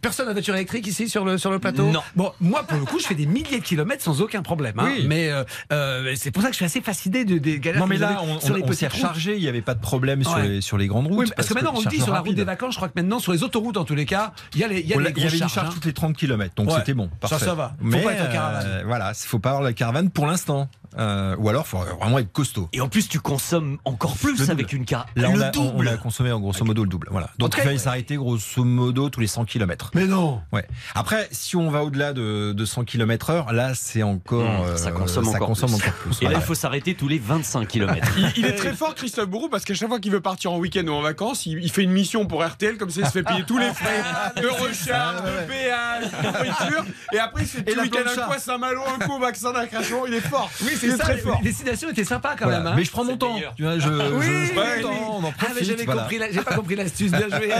personne n'a de voiture électrique ici sur le sur le plateau. Non. Bon, moi pour le coup, je fais des milliers de kilomètres sans aucun problème. hein. Oui. Mais euh, euh, c'est pour ça que je suis assez fasciné de- des galères. Non mais là, on, sur les on s'est rechargé, il n'y avait pas de problème sur, Ouais. les, sur les grandes routes. Oui, parce que maintenant on le dit sur la route rapide. des vacances, je crois que maintenant sur les autoroutes en tous les cas, il y a les, il y a les y avait une charge hein. toutes les 30 km, donc Ouais. c'était bon. Ça, Parfait. ça va. Faut Mais pas être en caravane. euh, voilà, il faut pas avoir la caravane pour l'instant. Euh, ou alors faut vraiment être costaud. Et en plus, tu consommes encore plus avec une carte. Là, le on a, on a consommé en grosso modo le double. Voilà. Donc il fallait s'arrêter grosso modo tous les 100 km. Mais non. Ouais. Après, si on va au-delà de, de 100 km heure, là c'est encore, Mmh, euh, ça consomme ça encore consomme plus. encore plus. Et là, il faut s'arrêter tous les 25 km. Il, il est très fort, Christophe Bourou, parce qu'à chaque fois qu'il veut partir en week-end ou en vacances, il, il fait une mission pour RTL, comme ça il se fait payer tous les frais de recharge, de péage, de nourriture, et après il se fait Et tout week-end un coup à Saint-Malo, un coup au vaccin d'incréation, il est fort. Oui, il c'est est ça. très fort. Les destinations étaient sympas quand Voilà. même. hein. Mais je prends mon temps. Tu vois, je, Oui, je, je prends oui, mon temps, on en Ah, profite. mais j'avais voilà. compris, j'ai pas compris l'astuce. Bien joué.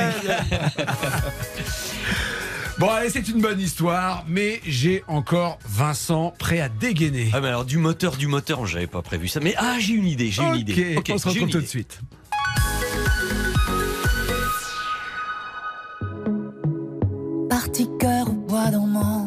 Bon, allez, c'est une bonne histoire, mais j'ai encore Vincent prêt à dégainer. Ah, mais alors, du moteur, du moteur, j'avais pas prévu ça. Mais ah, j'ai une idée, j'ai une Ok, idée. Ok, on se retrouve tout de suite. Parti cœur au bois dormant,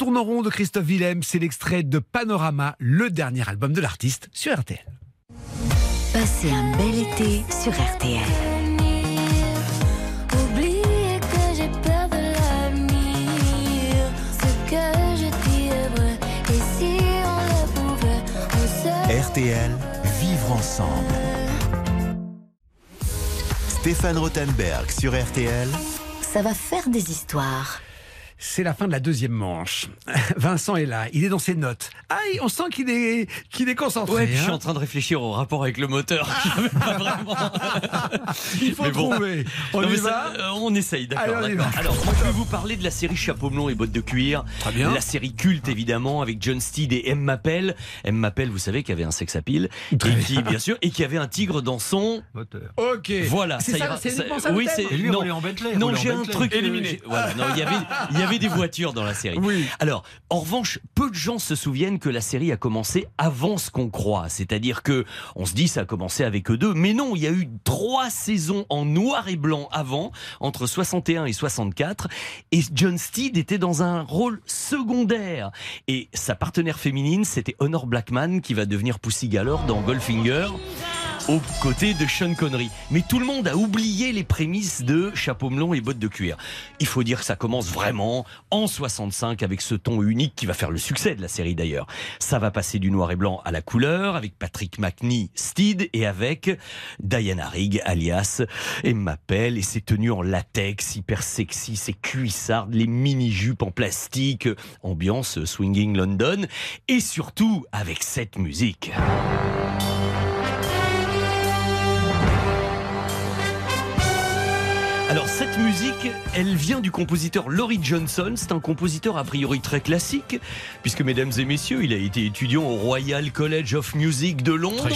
tourne en rond de Christophe Willem, c'est l'extrait de Panorama, le dernier album de l'artiste sur RTL. Passez un bel été sur RTL. Oubliez que j'ai peur de l'avenir. Ce que je dis est vrai. Et si on le pouvait, on se RTL, vivre ensemble. Stéphane Rothenberg sur RTL. Ça va faire des histoires. C'est la fin de la deuxième manche. Vincent est là, il est dans ses notes. Ah, on sent qu'il est, qu'il est concentré. Ouais, puis je suis hein. en train de réfléchir au rapport avec le moteur. Pas. Il faut bon. trouver. On Non, y va ça, euh, On essaye, d'accord. Alors, moi, je vais vous parler de la série Chapeau melon et bottes de cuir. Très bien. La série culte, évidemment, avec John Steed et M. Mappel. M. Mappel, vous savez, qui avait un sex appeal. Et qui, bien sûr, et qui avait un tigre dans son. Moteur. Ok. Voilà, C'est ça ça, ira. ça- oui, c'est. Non, non, j'ai un truc. euh, Éliminé. Voilà, non, il y avait, avait des voitures dans la série. Oui. Alors, en revanche, peu de gens se souviennent que la série a commencé avant ce qu'on croit. C'est-à-dire que on se dit ça a commencé avec eux deux, mais non, il y a eu trois saisons en noir et blanc avant, entre 61 et 64, et John Steed était dans un rôle secondaire. Et sa partenaire féminine, c'était Honor Blackman, qui va devenir Pussy Galore dans Goldfinger. Aux côtés de Sean Connery. Mais tout le monde a oublié les prémices de Chapeau melon et bottes de cuir. Il faut dire que ça commence vraiment en 65 avec ce ton unique qui va faire le succès de la série d'ailleurs. Ça va passer du noir et blanc à la couleur avec Patrick McNee, Steed et avec Diana Rigg alias Emma Pell et ses tenues en latex hyper sexy, ses cuissardes, les mini-jupes en plastique, ambiance swinging London et surtout avec cette musique. Alors cette musique, elle vient du compositeur Laurie Johnson. C'est un compositeur a priori très classique, puisque mesdames et messieurs, il a été étudiant au Royal College of Music de Londres.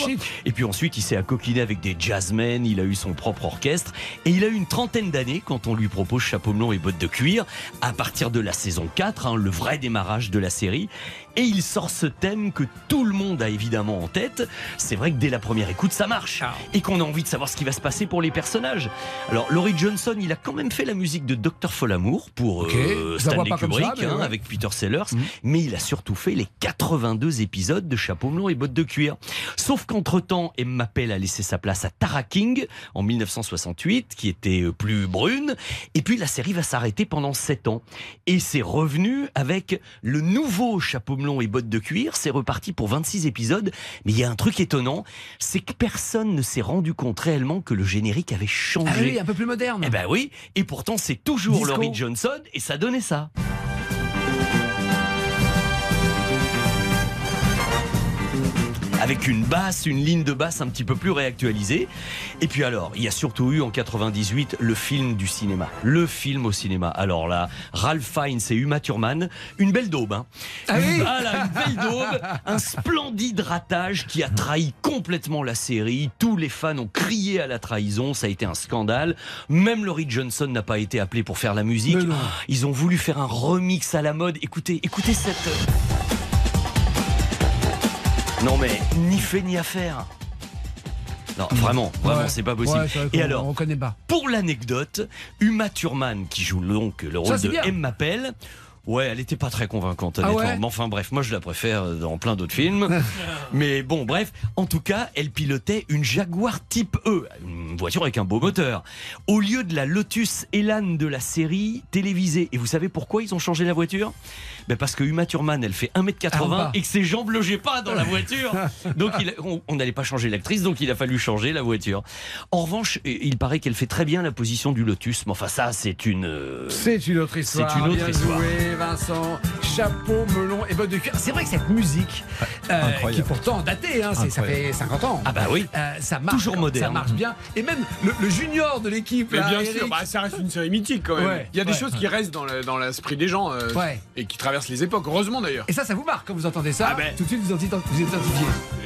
Et puis ensuite, il s'est accoquiné avec des jazzmen, il a eu son propre orchestre, et il a eu une trentaine d'années quand on lui propose Chapeau melon et bottes de cuir, à partir de la saison 4, hein, le vrai démarrage de la série. Et il sort ce thème que tout le monde a évidemment en tête. C'est vrai que dès la première écoute, ça marche. Et qu'on a envie de savoir ce qui va se passer pour les personnages. Alors, Laurie Johnson, il a quand même fait la musique de Dr. Folamour pour Ok. euh, Stanley ça, Kubrick, hein, ouais. avec Peter Sellers. Mais il a surtout fait les 82 épisodes de Chapeau melon et bottes de cuir. Sauf qu'entre-temps, Emma Pell a laissé sa place à Tara King en 1968, qui était euh, plus brune. Et puis la série va s'arrêter pendant 7 ans. Et c'est revenu avec le nouveau Chapeau melon et bottes de cuir. C'est reparti pour 26 épisodes. Mais il y a un truc étonnant, c'est que personne ne s'est rendu compte réellement que le générique avait changé. Ah oui, un peu plus moderne. Eh ben oui, et pourtant c'est toujours. Laurie Johnson et ça donnait ça. Avec une basse, une ligne de basse un petit peu plus réactualisée. Et puis alors, il y a surtout eu en 98 le film du cinéma. Le film au cinéma. Alors là, Ralph Fiennes et Uma Thurman, une belle daube. Hein. Ah oui Voilà, une belle daube, un splendide ratage qui a trahi complètement la série. Tous les fans ont crié à la trahison, ça a été un scandale. Même Laurie Johnson n'a pas été appelée pour faire la musique. Ils ont voulu faire un remix à la mode. Écoutez, écoutez cette. Non mais ni fait ni à faire. Non, vraiment, vraiment, Ouais. c'est pas possible. Ouais, c'est vrai Et alors, on connaît pas. pour l'anecdote, Uma Thurman, qui joue donc le rôle de. Emma Pell, ouais, elle était pas très convaincante, Ah honnêtement. ouais Mais enfin, bref, moi je la préfère dans plein d'autres films. Mais bon, bref, en tout cas, elle pilotait une Jaguar Type E, une voiture avec un beau moteur, au lieu de la Lotus Elan de la série télévisée. Et vous savez pourquoi ils ont changé la voiture? Ben Parce que Uma Thurman, elle fait 1m80 Ah, et que ses jambes logeaient pas dans la voiture. Donc il a- on- n'allait pas changer l'actrice, donc il a fallu changer la voiture. En revanche, il paraît qu'elle fait très bien la position du Lotus, mais enfin ça, c'est une... euh, C'est une autre histoire. C'est une autre Bien histoire. joué, Vincent. Chapeau, melon et bottes de cuir. C'est vrai que cette musique, euh, Incroyable. qui est pourtant datée, hein, ça fait 50 ans. Ah bah oui. Euh, ça marche. Toujours moderne. Ça marche bien. Et même le, le junior de l'équipe. Mais là, bien Eric, sûr, bah, ça reste une série mythique quand même. Ouais, Il y a des ouais. choses qui restent dans le- dans l'esprit des gens euh, Ouais. et qui les époques. Heureusement d'ailleurs. Et ça, ça vous marque quand vous entendez ça. Ah ben. Tout de suite, vous vous identifiez.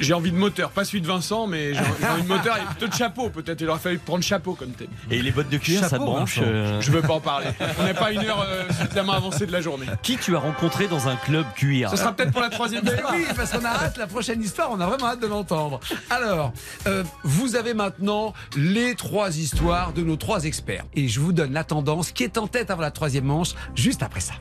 J'ai envie de moteur, pas celui de Vincent, mais j'ai envie de moteur et plutôt de chapeau. Peut-être il aurait fallu prendre chapeau comme thème. Et les bottes de cuir, ça te branche euh, Je veux pas en parler. On n'est pas une heure euh, suffisamment avancée de la journée. Qui tu as rencontré dans un club cuir Ce sera peut-être pour la troisième Ben fois. oui, parce qu'on a hâte, la prochaine histoire, on a vraiment hâte de l'entendre. Alors, euh, vous avez maintenant les trois histoires de nos trois experts. Et je vous donne la tendance qui est en tête avant la troisième manche, juste après ça.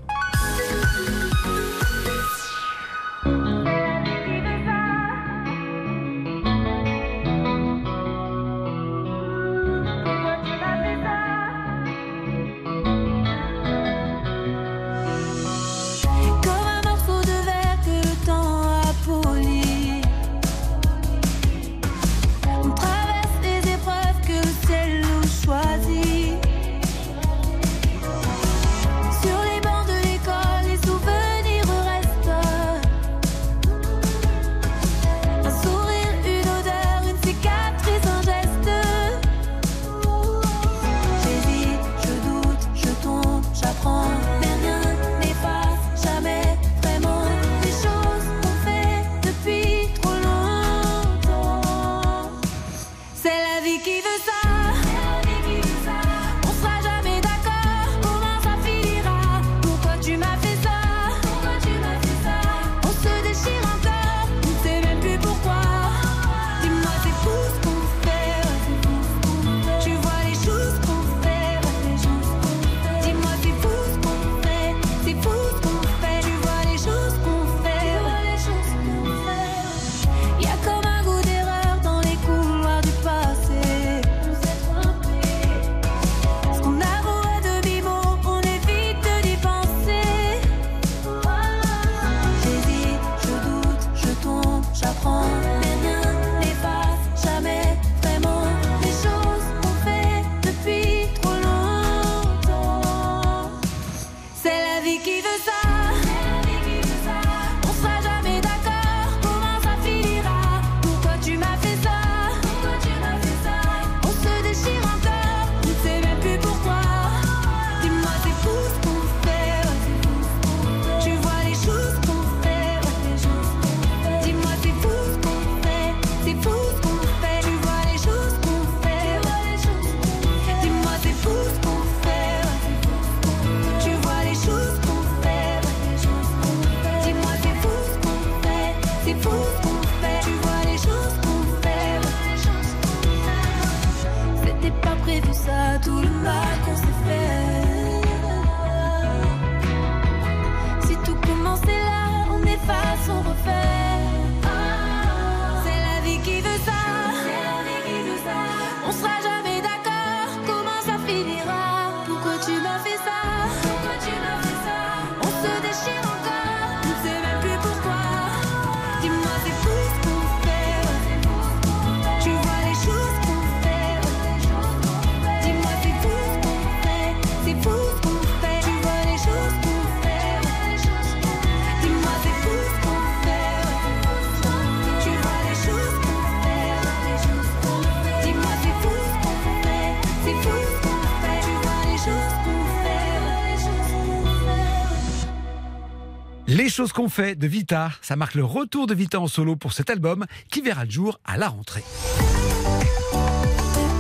Qu'on fait de Vita, ça marque le retour de Vita en solo pour cet album qui verra le jour à la rentrée.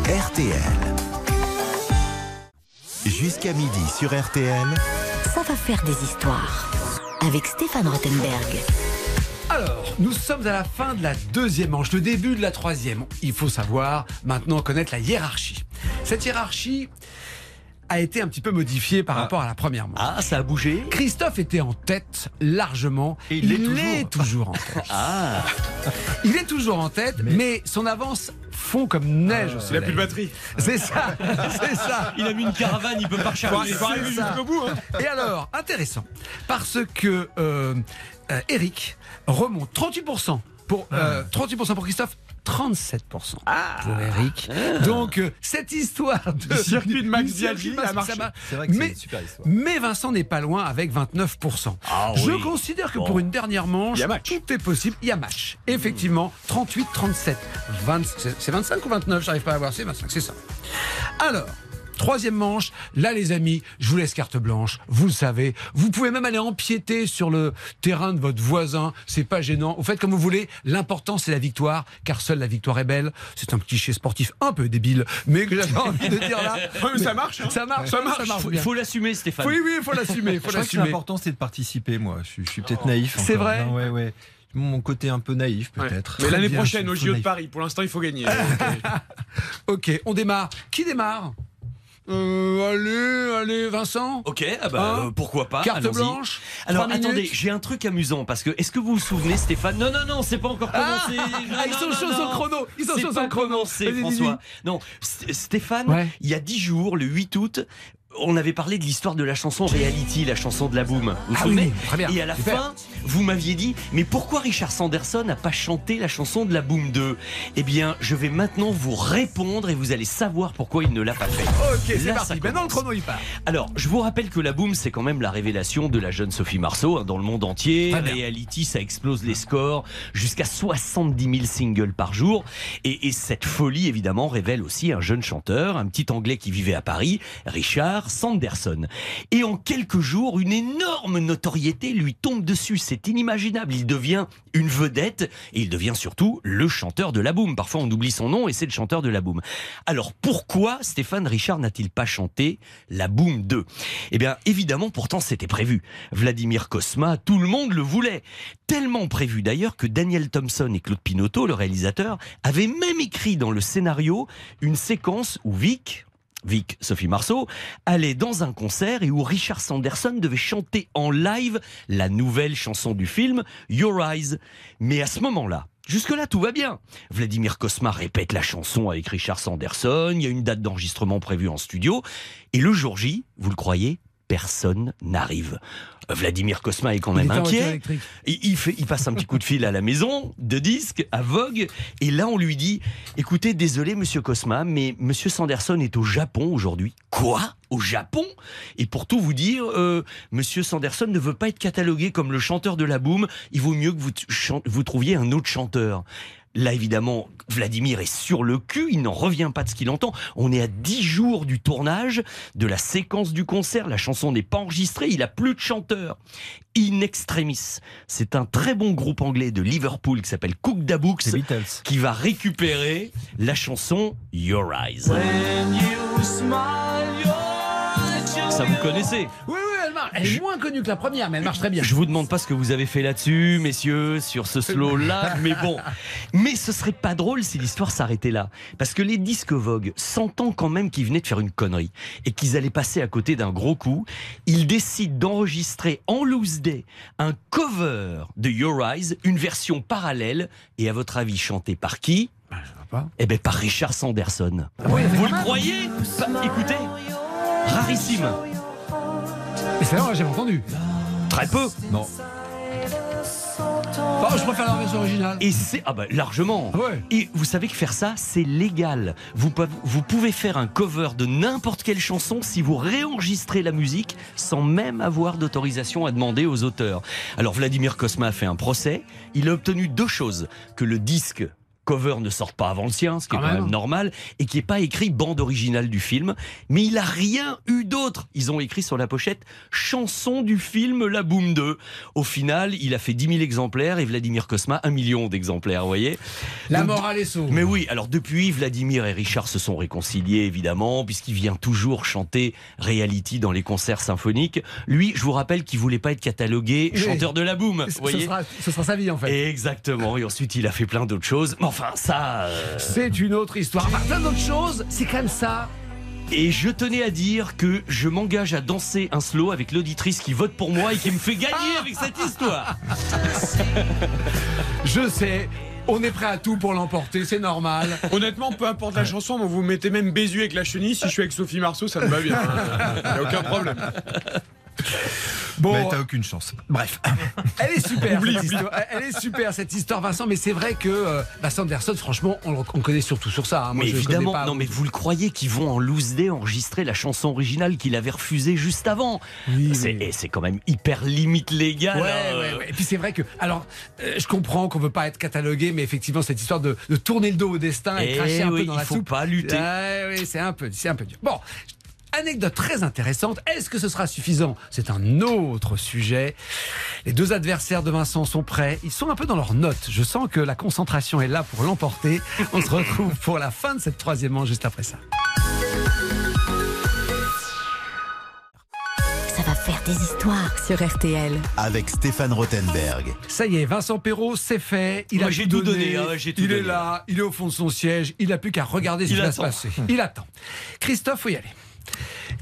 RTL. Jusqu'à midi sur RTL. Ça va faire des histoires. Avec Stéphane Rothenberg. Alors, nous sommes à la fin de la deuxième manche, le début de la troisième. Il faut savoir maintenant connaître la hiérarchie. Cette hiérarchie a été un petit peu modifiée par rapport à la première manche. Ah, ça a bougé Christophe était en tête largement. Et il est toujours en tête. Ah Il est toujours en tête, mais, son avance fond comme neige au Il a soleil. plus de batterie. C'est ça, c'est ça. Il a mis une caravane, il peut pas Il recharger. il jusqu'au bout. hein. Et alors, intéressant, parce que euh, euh, Eric remonte 38% pour euh, 38% pour Christophe. 37% pour Eric. Donc euh, cette histoire de Du circuit de Max a marché. marche. C'est vrai que Mais- une super histoire. Mais Vincent n'est pas loin avec 29%. Ah Je considère que Bon. pour une dernière manche, tout est possible. Il y a match. Effectivement, 38-37. 20 c'est c'est 25 ou 29 J'arrive pas à voir. C'est 25, c'est ça. Alors. Troisième manche, là les amis, je vous laisse carte blanche, vous le savez. Vous pouvez même aller empiéter sur le terrain de votre voisin, c'est pas gênant. Vous faites comme vous voulez, l'important c'est la victoire, car seule la victoire est belle. C'est un cliché sportif un peu débile, mais que j'avais envie de dire là. Ouais, mais ça marche, hein. Ça marche, Ça marche. ça marche Il faut l'assumer, Stéphane. Oui, oui, il faut l'assumer, l'important c'est de participer, moi. Je suis, je suis peut-être naïf. C'est vrai Non, Ouais, ouais. Mon côté un peu naïf, Ouais. peut-être. Mais l'année prochaine, au JO de. Paris, pour l'instant, il faut gagner. Ok, on démarre. Qui démarre? Euh, Allez, allez, Vincent Ok, ah bah, Hein euh, pourquoi pas Carte blanche Alors attendez, j'ai un truc amusant parce que est-ce que vous vous souvenez Stéphane? Non non non, c'est pas encore Ah commencé. Non, Ah, ils sont chauds au chrono, ils sont chauds au chrono. commencé François. Non, St- Stéphane, Ouais. il y a 10 jours, le 8 août, on avait parlé de l'histoire de la chanson Reality, la chanson de la boom. Vous Ah oui, très bien, Et à la super. fin, vous m'aviez dit, mais pourquoi Richard Sanderson n'a pas chanté la chanson de la boom 2 Eh bien, je vais maintenant vous répondre et vous allez savoir pourquoi il ne l'a pas fait. Ok, c'est parti. Maintenant, le chrono, il part. Alors, je vous rappelle que la boom, c'est quand même la révélation de la jeune Sophie Marceau hein, dans le monde entier. Reality, ça explose les scores jusqu'à 70 000 singles par jour. Et, et cette folie, évidemment, révèle aussi un jeune chanteur, un petit Anglais qui vivait à Paris, Richard Sanderson. Et en quelques jours, une énorme notoriété lui tombe dessus. C'est inimaginable. Il devient une vedette et il devient surtout le chanteur de la boom. Parfois, on oublie son nom et c'est le chanteur de la boom. Alors, pourquoi Stéphane Richard n'a-t-il pas chanté la boom 2 Eh bien, évidemment, pourtant, c'était prévu. Vladimir Kosma, tout le monde le voulait. Tellement prévu d'ailleurs que Daniel Thompson et Claude Pinotto, le réalisateur, avaient même écrit dans le scénario une séquence où Vic, Vic, Sophie Marceau, allait dans un concert et où Richard Sanderson devait chanter en live la nouvelle chanson du film, Your Eyes. Mais à ce moment-là, Jusque-là, tout va bien. Vladimir Kosma répète la chanson avec Richard Sanderson, il y a une date d'enregistrement prévue en studio, et le jour J, vous le croyez, personne n'arrive. Vladimir Kosma est quand même inquiet. Il, il fait, il passe un petit coup de fil à la maison, de disque, à Vogue, et là on lui dit Écoutez, désolé monsieur Cosma, mais monsieur Sanderson est au Japon aujourd'hui. Quoi? Au Japon? Et pour tout vous dire, euh, monsieur Sanderson ne veut pas être catalogué comme le chanteur de la boom, il vaut mieux que vous trouviez un autre chanteur. Là, évidemment, Vladimir est sur le cul, il n'en revient pas de ce qu'il entend. On est à 10 jours du tournage, de la séquence du concert, la chanson n'est pas enregistrée, il a plus de chanteur. In Extremis, c'est un très bon groupe anglais de Liverpool qui s'appelle Cook Da Books, Les Beatles. qui va récupérer la chanson Your Eyes. Ça vous connaissez Oui, marche. Elle est moins connue que la première, mais elle marche très bien. Je vous demande pas ce que vous avez fait là-dessus, messieurs, sur ce slow-là, mais bon. Mais ce serait pas drôle si l'histoire s'arrêtait là. Parce que les disques Vogue, sentant quand même qu'ils venaient de faire une connerie et qu'ils allaient passer à côté d'un gros coup, ils décident d'enregistrer en loose day un cover de Your Eyes, une version parallèle, et à votre avis, chantée par qui? Eh ben par Richard Sanderson. vous le croyez? Bah, Écoutez, rarissime. Mais c'est vrai, j'ai entendu. Très peu. Non. Oh, je préfère la version originale. Et c'est ah bah largement. Et vous savez que faire ça, c'est légal. Vous, peuvent- vous pouvez faire un cover de n'importe quelle chanson si vous réenregistrez la musique sans même avoir d'autorisation à demander aux auteurs. Alors Vladimir Kosma a fait un procès. Il a obtenu deux choses que le disque cover ne sorte pas avant le sien, ce qui est Quand quand même. même normal, et qui n'est pas écrit bande originale du film. Mais il a rien eu d'autre. Ils ont écrit sur la pochette chanson du film La Boom 2. Au final, il a fait 10 000 exemplaires et Vladimir Kosma 1 million d'exemplaires, vous voyez La Donc, morale est sauve. mais oui, alors depuis, Vladimir et Richard se sont réconciliés, évidemment, puisqu'il vient toujours chanter reality dans les concerts symphoniques. Lui, je vous rappelle qu'il voulait pas être catalogué Oui. chanteur de la vous voyez ce, sera, ce sera sa vie en fait. Exactement, et ensuite il a fait plein d'autres choses. Enfin, ça... euh, C'est une autre histoire. Enfin, plein d'autres choses, c'est comme ça. Et je tenais à dire que je m'engage à danser un slow avec l'auditrice qui vote pour moi et qui me fait gagner avec cette histoire. Je sais, on est prêt à tout pour l'emporter, c'est normal. Honnêtement, peu importe la chanson, vous me mettez même Bézu avec la chenille. Si je suis avec Sophie Marceau, ça me va bien. Il n'y a aucun problème. Bon, Mais t'as aucune chance. Bref. elle est super, Oublie, cette histoire. Elle est super cette histoire, Vincent. Mais c'est vrai que euh, bah, Sanderson, franchement, on le on le connaît surtout sur ça. hein. Moi, mais je évidemment, pas. non mais vous le croyez qu'ils vont en loose day enregistrer la chanson originale qu'il avait refusée juste avant? Oui, C'est oui. quand même hyper limite légal. Ouais, hein. ouais, ouais. Et puis c'est vrai que, alors, euh, je comprends qu'on veut pas être catalogué, mais effectivement, cette histoire de, de tourner le dos au destin et, Eh cracher un oui, peu dans il la faut soupe. pas lutter. C'est un peu, c'est un peu dur. Bon. Anecdote très intéressante. Est-ce que ce sera suffisant? C'est un autre sujet. Les deux adversaires de Vincent sont prêts. Ils sont un peu dans leurs notes. Je sens que la concentration est là pour l'emporter. On se retrouve pour la fin de cette troisième manche juste après ça. Ça va faire des histoires sur RTL. Avec Stéphane Rothenberg. Ça y est, Vincent Perrault, c'est fait. Il Moi, a j'ai tout tout donné. donné, hein, tout il est là, il est au fond de son siège. Il n'a plus qu'à regarder ce qui va se passer. Il attend. Christophe, faut y aller.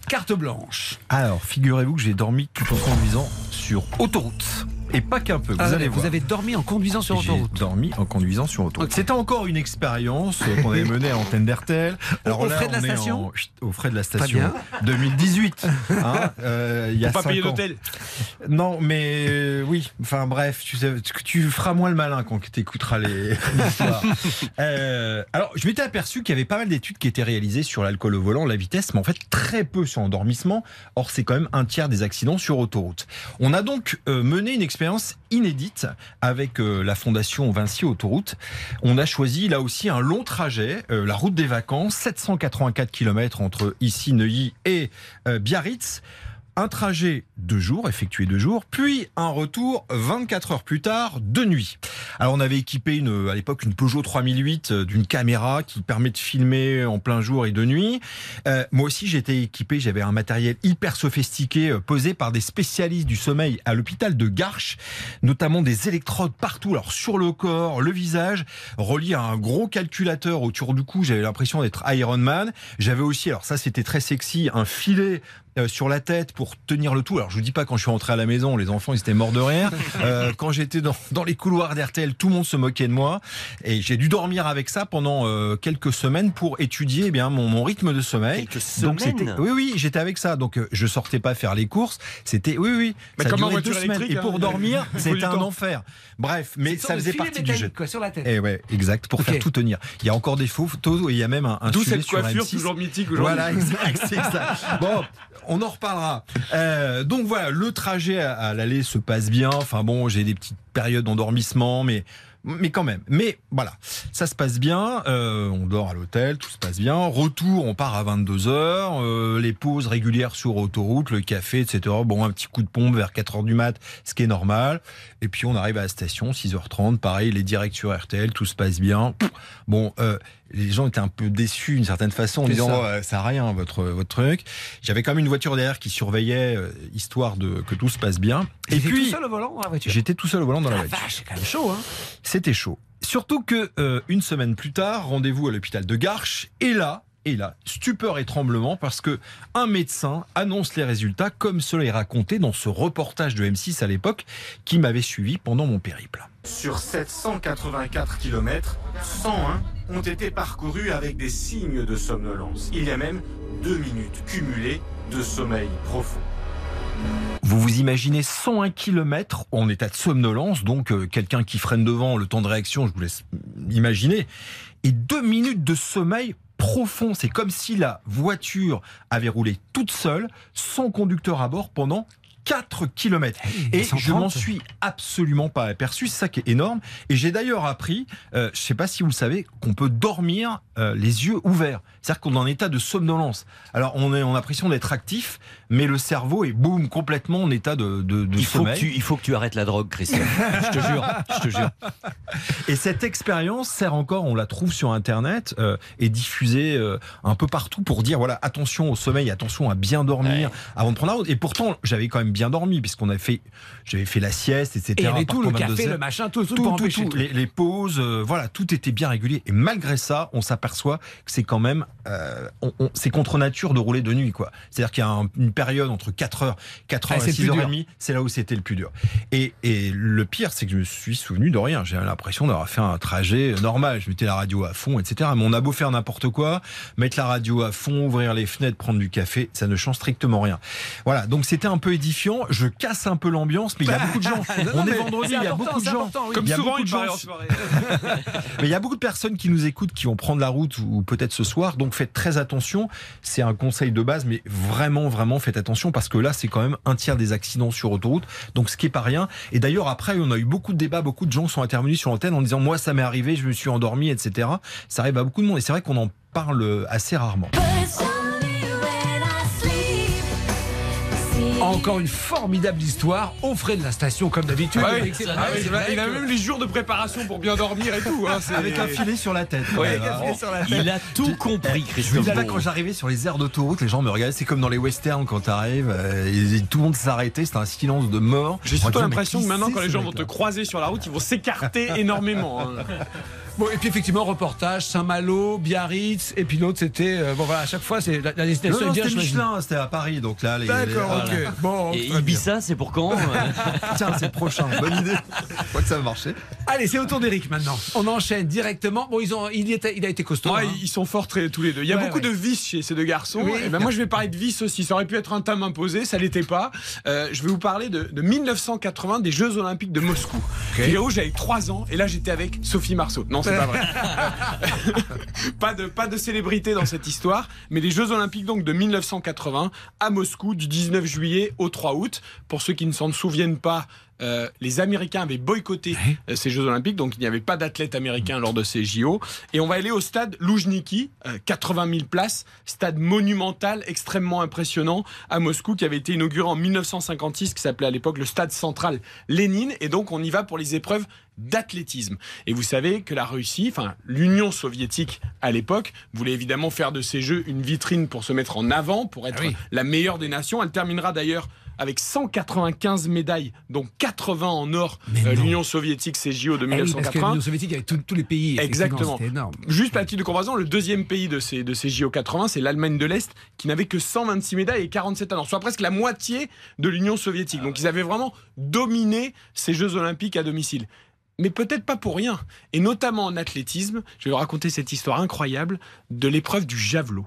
Carte blanche. Alors, figurez-vous que j'ai dormi tout en conduisant sur autoroute. Et pas qu'un peu, vous Ah, allez vous voir. avez dormi en conduisant sur J'ai autoroute. dormi en conduisant sur autoroute. C'était encore une expérience euh, qu'on avait menée à l'antenne d'RTL. Au frais de la on est station en- chut, Au frais de la Pas station. bien. 2018. hein, euh, il y a pas payer d'hôtel. Non, mais euh, oui. Enfin bref, tu, sais, tu, tu feras moins le malin quand tu écouteras les histoires. Euh, alors, je m'étais aperçu qu'il y avait pas mal d'études qui étaient réalisées sur l'alcool au volant, la vitesse, mais en fait très peu sur l'endormissement. Or, c'est quand même un tiers des accidents sur autoroute. On a donc euh, mené une expérience inédite avec euh, la fondation Vinci Autoroute. On a choisi là aussi un long trajet, euh, la route des vacances, 784 km entre ici Neuilly et euh, Biarritz. Un trajet de jour, effectué de jour, puis un retour 24 heures plus tard, de nuit. Alors on avait équipé une, à l'époque une Peugeot 3008 euh, d'une caméra qui permet de filmer en plein jour et de nuit. Euh, moi aussi j'étais équipé, j'avais un matériel hyper sophistiqué euh, posé par des spécialistes du sommeil à l'hôpital de Garches, notamment des électrodes partout, alors sur le corps, le visage, relié à un gros calculateur autour du cou. J'avais l'impression d'être Iron Man. J'avais aussi, alors ça c'était très sexy, un filet euh, sur la tête pour tenir le tout. Alors je vous dis pas quand je suis rentré à la maison, les enfants ils étaient morts de rire. Euh, quand j'étais dans, dans les couloirs d'RTL, tout le monde se moquait de moi et j'ai dû dormir avec ça pendant euh, quelques semaines pour étudier eh bien mon, mon rythme de sommeil. Quelques Donc semaines c'était oui oui j'étais avec ça donc euh, je sortais pas faire les courses c'était oui oui Mais ça durait deux voiture semaines et pour hein, dormir c'était un temps. enfer bref mais ça faisait partie du jeu quoi, sur la tête. et ouais exact pour faire tout tenir il y a encore des photos et il y a même un, un D'où cette sur coiffure M6. toujours mythique aujourd'hui. Voilà, exact, c'est ça. Bon, on en reparlera. Euh, donc voilà, le trajet à, l'aller se passe bien. Enfin bon, j'ai des petites périodes d'endormissement, mais quand même. Mais voilà, ça se passe bien. euh, on dort à l'hôtel, tout se passe bien. Retour, on part à 22 heures. euh, les pauses régulières sur autoroute, le café, etc. Bon, un petit coup de pompe vers 4 heures du mat, ce qui est normal. Et puis on arrive à la station, 6h30. Pareil, les directs sur RTL, tout se passe bien. Bon, euh, les gens étaient un peu déçus d'une certaine façon en disant ça. Oh, ça a rien votre votre truc. J'avais quand même une voiture derrière qui surveillait euh, histoire de que tout se passe bien. Et puis tout seul au volant dans la voiture. J'étais tout seul au volant dans la voiture. c'est quand même chaud, hein. C'était chaud. Surtout que euh, une semaine plus tard, rendez-vous à l'hôpital de Garches, et là, et là, stupeur et tremblement parce que un médecin annonce les résultats comme cela est raconté dans ce reportage de M6 à l'époque qui m'avait suivi pendant mon périple. Sur 784 km, 101 ont été parcourus avec des signes de somnolence. Il y a même deux minutes cumulées de sommeil profond. Vous vous imaginez 101 km en état de somnolence, donc euh, quelqu'un qui freine devant, le temps de réaction, je vous laisse imaginer, et deux minutes de sommeil profond. C'est comme si la voiture avait roulé toute seule, sans conducteur à bord, pendant 4 km. Et je 130. m'en suis absolument pas aperçu, c'est ça qui est énorme. Et j'ai d'ailleurs appris, euh, je sais pas si vous le savez, qu'on peut dormir euh, les yeux ouverts. C'est-à-dire qu'on est en état de somnolence. Alors on, est, on a l'impression d'être actif, mais le cerveau est boum complètement en état de, de, de Il faut, que tu, il faut que tu arrêtes la drogue, Christian. je te jure, je te jure. Et cette expérience sert encore, on la trouve sur Internet, euh, et diffusée un peu partout pour dire voilà attention au sommeil, attention à bien dormir avant de prendre la route. Et pourtant j'avais quand même bien dormi puisqu'on avait fait, j'avais fait la sieste, etc. Et il y avait tout, le café, 22 le machin, tout, tout, tout. Les, les pauses, euh, voilà, tout était bien régulier. Et malgré ça, on s'aperçoit que c'est quand même, euh, on- on- c'est contre nature de rouler de nuit, quoi. C'est-à-dire qu'il y a un- une période entre 4 heures, 4 heures Ah, et c'est le 6 plus heures et dur. demie, c'est là où c'était le plus dur. Et, et le pire, c'est que je me suis souvenu de rien. J'ai l'impression d'avoir fait un trajet normal. Je mettais la radio à fond, etc. Mais on a beau faire n'importe quoi, mettre la radio à fond, ouvrir les fenêtres, prendre du café, ça ne change strictement rien. Voilà. Donc c'était un peu édifiant. Je casse un peu l'ambiance, mais il y a beaucoup de gens. Non, non, on est mais vendredi, il y a beaucoup de gens. oui. Comme Il y a souvent, beaucoup il de paraît gens en soirée. mais il y a beaucoup de personnes qui nous écoutent, qui vont prendre la route ou peut-être ce soir. Donc faites très attention. C'est un conseil de base, mais vraiment, vraiment faites attention parce que là, c'est quand même un tiers des accidents sur autoroute. Donc ce qui est pas rien. Et d'ailleurs, après, on a eu beaucoup de débats. Beaucoup de gens sont intervenus sur l'antenne en disant moi, ça m'est arrivé, je me suis endormi, etc. Ça arrive à beaucoup de monde. Et c'est vrai qu'on en parle assez rarement. Encore une formidable histoire au frais de la station, comme d'habitude. Ah oui, ah oui, il a- même les jours de préparation pour bien dormir et tout. hein, Avec un filet sur la tête. Ouais, sur la. Il a tout compris, vous dis là, quand j'arrivais sur les aires d'autoroute, les gens me regardaient. C'est comme dans les westerns quand t'arrives, euh, tout le monde s'arrêtait. C'était un silence de mort. J'ai surtout l'impression que maintenant, quand les gens vont te croiser sur la route, ils vont s'écarter énormément. hein. Bon, et puis effectivement, reportage, Saint-Malo, Biarritz, et puis l'autre, c'était. euh, bon, voilà, à chaque fois, c'est la, la destination c'était. Michelin, c'était à Paris, donc là, les. D'accord, les- ok. Bon, Et Ibiza, c'est pour quand Tiens, c'est le prochain. Bonne idée. Je crois que ça va marcher. Allez, c'est au tour d'Eric maintenant. On enchaîne directement. Bon, ils ont, il, était- il a été costaud. Ouais, hein. ils sont forts très- tous les deux. Il y a Ouais, beaucoup ouais. de vices chez ces deux garçons. Oui. Et ben moi, je vais parler de vices aussi. Ça aurait pu être un thème imposé, ça l'était pas. Euh, je vais vous parler de, de 1980 des Jeux Olympiques de Moscou. Figurez-vous, j'avais 3 ans et là, j'étais avec Sophie Marceau. Non, pas de pas de célébrité dans cette histoire, mais les Jeux Olympiques donc de 1980 à Moscou du 19 juillet au 3 août. Pour ceux qui ne s'en souviennent pas. Euh, les Américains avaient boycotté euh, ces Jeux Olympiques, donc il n'y avait pas d'athlètes américains lors de ces JO. Et on va aller au stade Loujniki, euh, 80 000 places, stade monumental, extrêmement impressionnant à Moscou, qui avait été inauguré en 1956, qui s'appelait à l'époque le stade central Lénine. Et donc on y va pour les épreuves d'athlétisme. Et vous savez que la Russie, enfin l'Union soviétique à l'époque, voulait évidemment faire de ces Jeux une vitrine pour se mettre en avant, pour être Ah oui. la meilleure des nations. Elle terminera d'ailleurs avec 195 médailles, dont 80 en or, euh, l'Union soviétique, ces JO de Eh oui, parce que 1980. l'Union soviétique avec tous- tous les pays. Exactement. Énorme. Juste à titre de comparaison, le deuxième pays de ces, de ces JO 80, c'est l'Allemagne de l'Est, qui n'avait que 126 médailles et 47 talents, soit presque la moitié de l'Union soviétique. Donc ils avaient vraiment dominé ces Jeux olympiques à domicile. Mais peut-être pas pour rien. Et notamment en athlétisme, je vais vous raconter cette histoire incroyable de l'épreuve du javelot.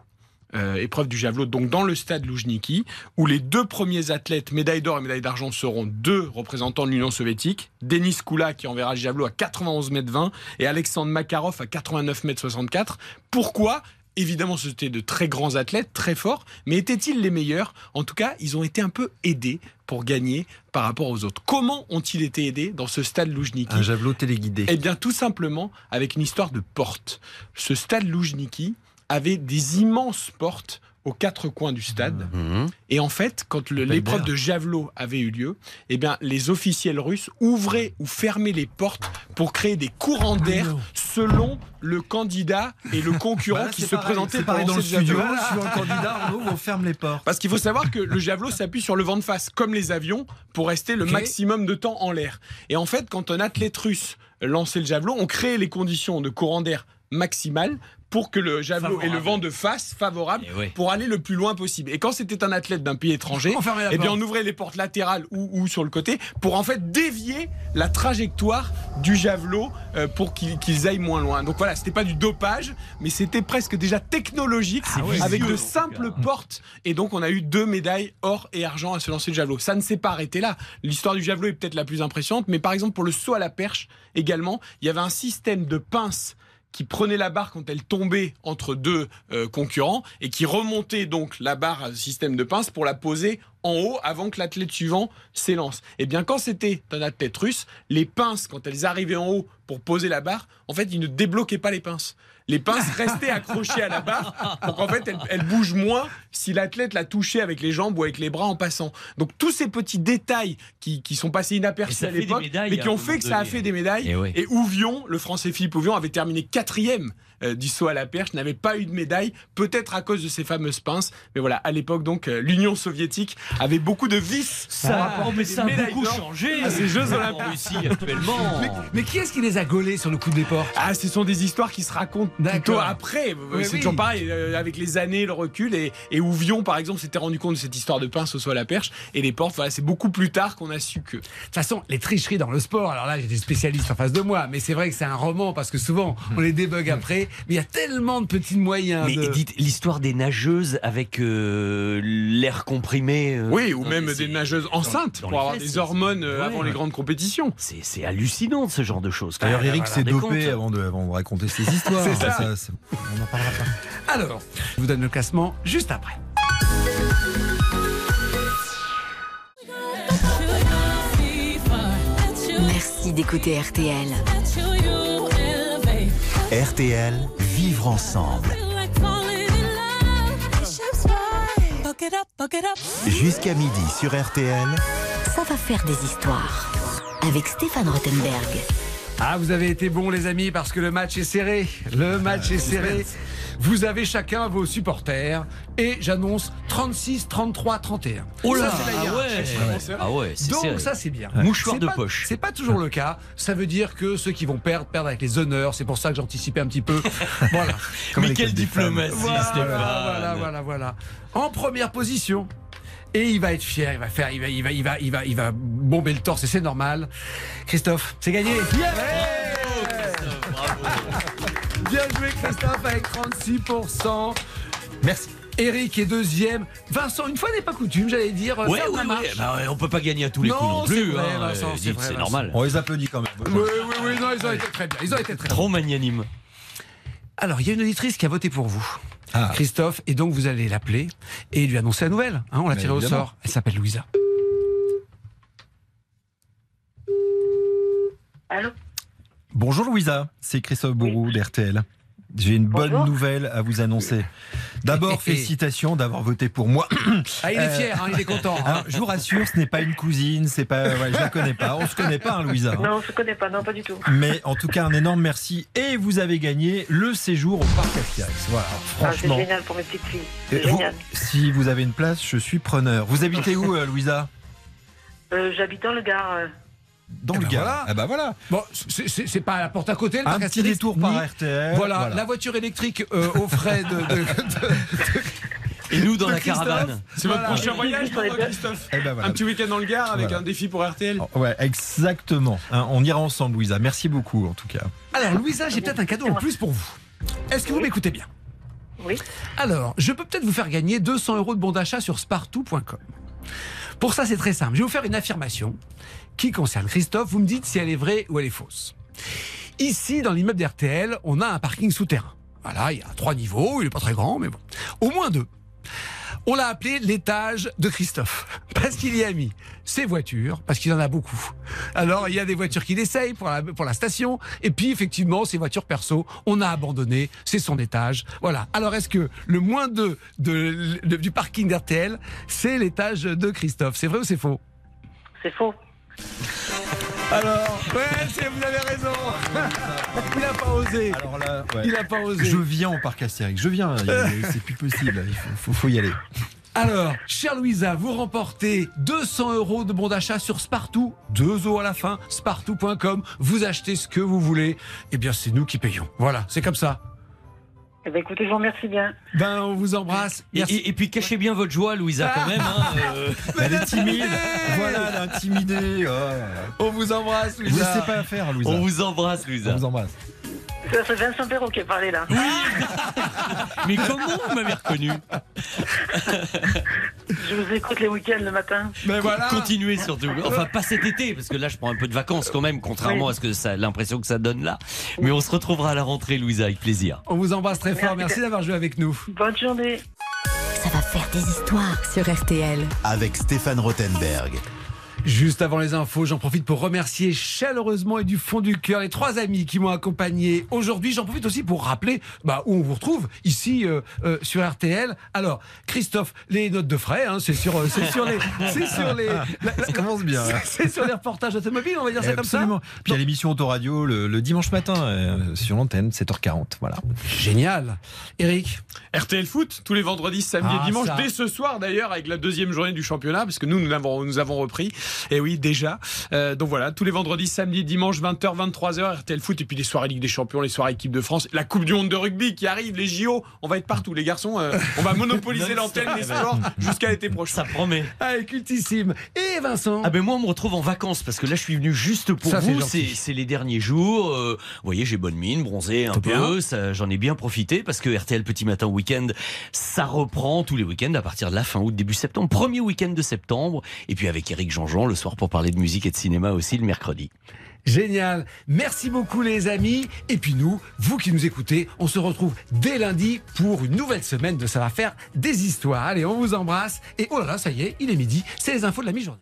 Euh, épreuve du javelot, donc dans le stade Loujniki, où les deux premiers athlètes, médaille d'or et médaille d'argent, seront deux représentants de l'Union soviétique. Denis Koula, qui enverra le javelot à 91 mètres 20, et Alexandre Makarov à 89 mètres 64. Pourquoi? Évidemment, c'était de très grands athlètes, très forts, mais étaient-ils les meilleurs? En tout cas, ils ont été un peu aidés pour gagner par rapport aux autres. Comment ont-ils été aidés dans ce stade Loujniki? Un javelot téléguidé. Eh bien, tout simplement avec une histoire de porte. Ce stade Loujniki avait des immenses portes aux quatre coins du stade. Et en fait, quand l'épreuve de javelot avait eu lieu, eh bien, les officiels russes ouvraient ou fermaient les portes pour créer des courants d'air selon le candidat et le concurrent Voilà, qui se pareil, présentait dans le studio. Suivant le candidat, on ouvre, on ferme les portes. Parce qu'il faut savoir que le javelot s'appuie sur le vent de face, comme les avions, pour rester le maximum de temps en l'air. Et en fait, quand un athlète russe lançait le javelot, on créait les conditions de courant d'air maximal pour que le javelot ait le vent de face favorable Eh oui. pour aller le plus loin possible. Et quand c'était un athlète d'un pays étranger, eh bien on ouvrait les portes latérales ou, ou sur le côté pour en fait dévier la trajectoire du javelot euh, pour qu'ils aillent moins loin. Donc voilà, c'était pas du dopage, mais c'était presque déjà technologique Ah ouais, avec de simples portes. Et donc on a eu deux médailles or et argent à se lancer le javelot. Ça ne s'est pas arrêté là. L'histoire du javelot est peut-être la plus impressionnante, mais par exemple pour le saut à la perche également, il y avait un système de pinces qui prenait la barre quand elle tombait entre deux euh, concurrents et qui remontait donc la barre à système de pince pour la poser en haut avant que l'athlète suivant s'élance. Et bien quand c'était un athlète russe, les pinces quand elles arrivaient en haut pour poser la barre, en fait ils ne débloquaient pas les pinces. Les pinces restaient accrochées à la barre pour qu'en fait elles, elles bougent moins si l'athlète la touchait avec les jambes ou avec les bras en passant. Donc tous ces petits détails qui, qui sont passés inaperçus à fait l'époque, mais qui ont fait moment que ça a fait des médailles. Et ouais. Et Ouvion, le français Philippe Ouvion, avait terminé quatrième euh, du saut à la perche, n'avait pas eu de médaille, peut-être à cause de ces fameuses pinces. Mais voilà, à l'époque, donc, euh, l'Union soviétique avait beaucoup de vices. Ça, mais à ça a beaucoup changé. à ces Jeux En Olympiques. Russie actuellement. Mais, mais qui est-ce qui les a gaulés sur le coup des portes Ah, ce sont des histoires qui se racontent plutôt après. Oui, c'est oui. toujours pareil, euh, avec les années, le recul. Et, et Ouvion, par exemple, s'était rendu compte de cette histoire de pince au saut à la perche. Et les portes, voilà, c'est beaucoup plus tard qu'on a su que. De toute façon, les tricheries dans le sport, alors là, j'ai des spécialistes en face de moi, mais c'est vrai que c'est un roman parce que souvent, on les débug après, mais il y a tellement de petits moyens. Mais de- dites l'histoire des nageuses avec euh, l'air comprimé. euh, Oui, ou non, même des nageuses enceintes dans pour avoir fesses, des hormones euh, Ouais, avant ouais. les grandes compétitions. C'est c'est hallucinant ce genre de choses. D'ailleurs. Eric s'est dopé avant de, avant de raconter ses histoires. C'est ça. c'est- on n'en parlera pas. Alors, je vous donne le classement juste après. Merci d'écouter RTL. RTL, vivre ensemble. Jusqu'à midi sur RTL. Ça va faire des histoires. Avec Stéphane Rothenberg. Ah, vous avez été bons, les amis, parce que le match est serré. Le match est serré. Vous avez chacun vos supporters. Et j'annonce 36, 33, 31. Oh là, Ça, c'est la ah hiérarchie. ouais, ah ouais, c'est Donc serré. ça c'est bien. Mouchoir C'est de pas- poche. C'est pas toujours le cas. Ça veut dire que ceux qui vont perdre perdent avec les honneurs. C'est pour ça que j'anticipais un petit peu. voilà. Comme Mais quelle diplomatie, Voilà, Stéphane. voilà, voilà, voilà. En première position. Et il va être fier, il va faire, il va, il va, il va, il va, il va bomber le torse et c'est normal. Christophe, c'est gagné. Bien joué Christophe avec 36%. Merci. Eric est deuxième. Vincent, une fois n'est pas coutume, j'allais dire. euh, Ouais, marche. Bah on peut pas gagner à tous les Non, coups non plus. vrai, hein. Vincent, c'est Vincent. normal. On les applaudit quand même. Oui, oui, oui, non, ils ont été très bien. Ils ont été très bien. Trop magnanime. Alors, il y a une auditrice qui a voté pour vous. Ah. Christophe, et donc vous allez l'appeler et lui annoncer la nouvelle. hein, on l'a tirée au sort. Elle s'appelle Louisa. Allô? Bonjour Louisa, c'est Christophe Bourou d'RTL. J'ai une bonne nouvelle à vous annoncer. D'abord, félicitations d'avoir voté pour moi. Ah, il est Euh, fier, hein, il est content. hein. Alors, je vous rassure, ce n'est pas une cousine, c'est pas, ouais, je la connais pas. On se connaît pas, hein, Louisa. hein. Non, on se connaît pas, non, pas du tout. Mais en tout cas, un énorme merci. Et vous avez gagné le séjour au parc Astérix. Voilà, Ah, c'est franchement. génial pour mes petites filles. C'est génial. si vous avez une place, je suis preneur. Vous habitez où, euh, Louisa? Euh, J'habite dans le Gard. Dans Eh le ben Gard. voilà. Ah bah voilà. Bon, c'est- pas à la porte à côté. Le Un petit détour ni- par RTL. Voilà, la voiture électrique euh, aux frais de. de- de- Et nous dans la Christophe. caravane. C'est votre Voilà. prochain voyage. Christophe Eh ben voilà. Un petit week-end dans le Gard avec Voilà. un défi pour RTL. Oh, Ouais, exactement. Hein, on ira ensemble, Louisa. Merci beaucoup, en tout cas. Alors, Louisa, j'ai peut-être un cadeau en plus pour vous. Est-ce que vous m'écoutez bien? Oui. Alors, je peux peut-être vous faire gagner 200 euros de bon d'achat sur spartou.com. Pour ça, c'est très simple. Je vais vous faire une affirmation qui concerne Christophe. Vous me dites si elle est vraie ou elle est fausse. Ici, dans l'immeuble d'RTL, on a un parking souterrain. Voilà, il y a trois niveaux, il est pas très grand, mais bon. Au moins deux. On l'a appelé l'étage de Christophe, parce qu'il y a mis ses voitures, parce qu'il en a beaucoup. Alors, il y a des voitures qu'il essaye pour la, pour la station, et puis effectivement, ses voitures perso, on a abandonné, c'est son étage. Voilà. Alors, est-ce que le moins 2 de, de- du parking d'RTL, c'est l'étage de Christophe? C'est vrai ou c'est faux? C'est faux. Alors, ouais, vous avez raison. Il n'a pas osé. Alors là, ouais. Il n'a pas osé. Je viens au parc Astérix. Je viens. C'est plus possible. Il faut, faut- faut y aller. Alors, chère Louisa, vous remportez 200 euros de bon d'achat sur Spartou, deux euros à la fin, spartou.com. Vous achetez ce que vous voulez. Eh bien, c'est nous qui payons. Voilà, c'est comme ça. Eh ben, écoutez, je vous remercie bien. Ben, on vous embrasse. Et, et- et puis cachez bien votre joie, Louisa, quand même. hein, euh. Elle est timide. Voilà, elle est intimidée. Oh. On vous embrasse, Vous Louisa. ne savez pas faire, Louisa. On vous embrasse, Louisa. On vous embrasse. C'est Vincent Perrault qui a parlé là. Mais comment vous m'avez reconnu Je vous écoute les week-ends le matin. Ben voilà. Continuez surtout. Enfin, pas cet été, parce que là, je prends un peu de vacances quand même, contrairement Oui. à ce que ça, l'impression que ça donne là. Mais on se retrouvera à la rentrée, Louisa, avec plaisir. On vous embrasse très fort. Merci. Merci d'avoir joué avec nous. Bonne journée. Ça va faire des histoires sur RTL. Avec Stéphane Rothenberg. Juste avant les infos, j'en profite pour remercier chaleureusement et du fond du cœur les trois amis qui m'ont accompagné aujourd'hui. J'en profite aussi pour rappeler bah, où on vous retrouve ici euh, euh, sur RTL. Alors, Christophe, les notes de frais, hein, c'est sur, euh, c'est sur les, c'est sur les, la- la- Ça commence bien. hein. c'est sur les reportages automobiles, on va dire ça comme ça. Absolument. Puis il y a l'émission Autoradio le, le dimanche matin euh, sur l'antenne, 7h40. Voilà. Génial. Eric, RTL Foot, tous les vendredis, samedi Ah, et dimanche, ça. dès ce soir d'ailleurs, avec la deuxième journée du championnat, parce que nous, nous avons, nous avons repris. Et oui, déjà. Euh, donc voilà, tous les vendredis, samedi, dimanche, 20h, 23h, RTL Foot, et puis les soirées Ligue des Champions, les soirées équipe de France, la Coupe du Monde de rugby qui arrive, les JO, on va être partout, les garçons. euh, on va monopoliser l'antenne des sports jusqu'à l'été prochain. Ça promet. allez, cultissime. Et Vincent. Ah ben moi on me retrouve en vacances parce que là je suis venu juste pour Ça, vous, c'est les derniers jours. euh, vous voyez j'ai bonne mine, bronzé un peu, j'en ai bien profité parce que RTL Petit Matin Week-end ça reprend tous les week-ends à partir de la fin août début septembre, premier week-end de septembre et puis avec Eric Le soir pour parler de musique et de cinéma aussi le mercredi. Génial. Merci beaucoup les amis. Et puis nous, vous qui nous écoutez, on se retrouve dès lundi pour une nouvelle semaine de Ça va faire des histoires. Allez, on vous embrasse. Et oh là là, ça y est, il est midi. C'est les infos de la mi-journée.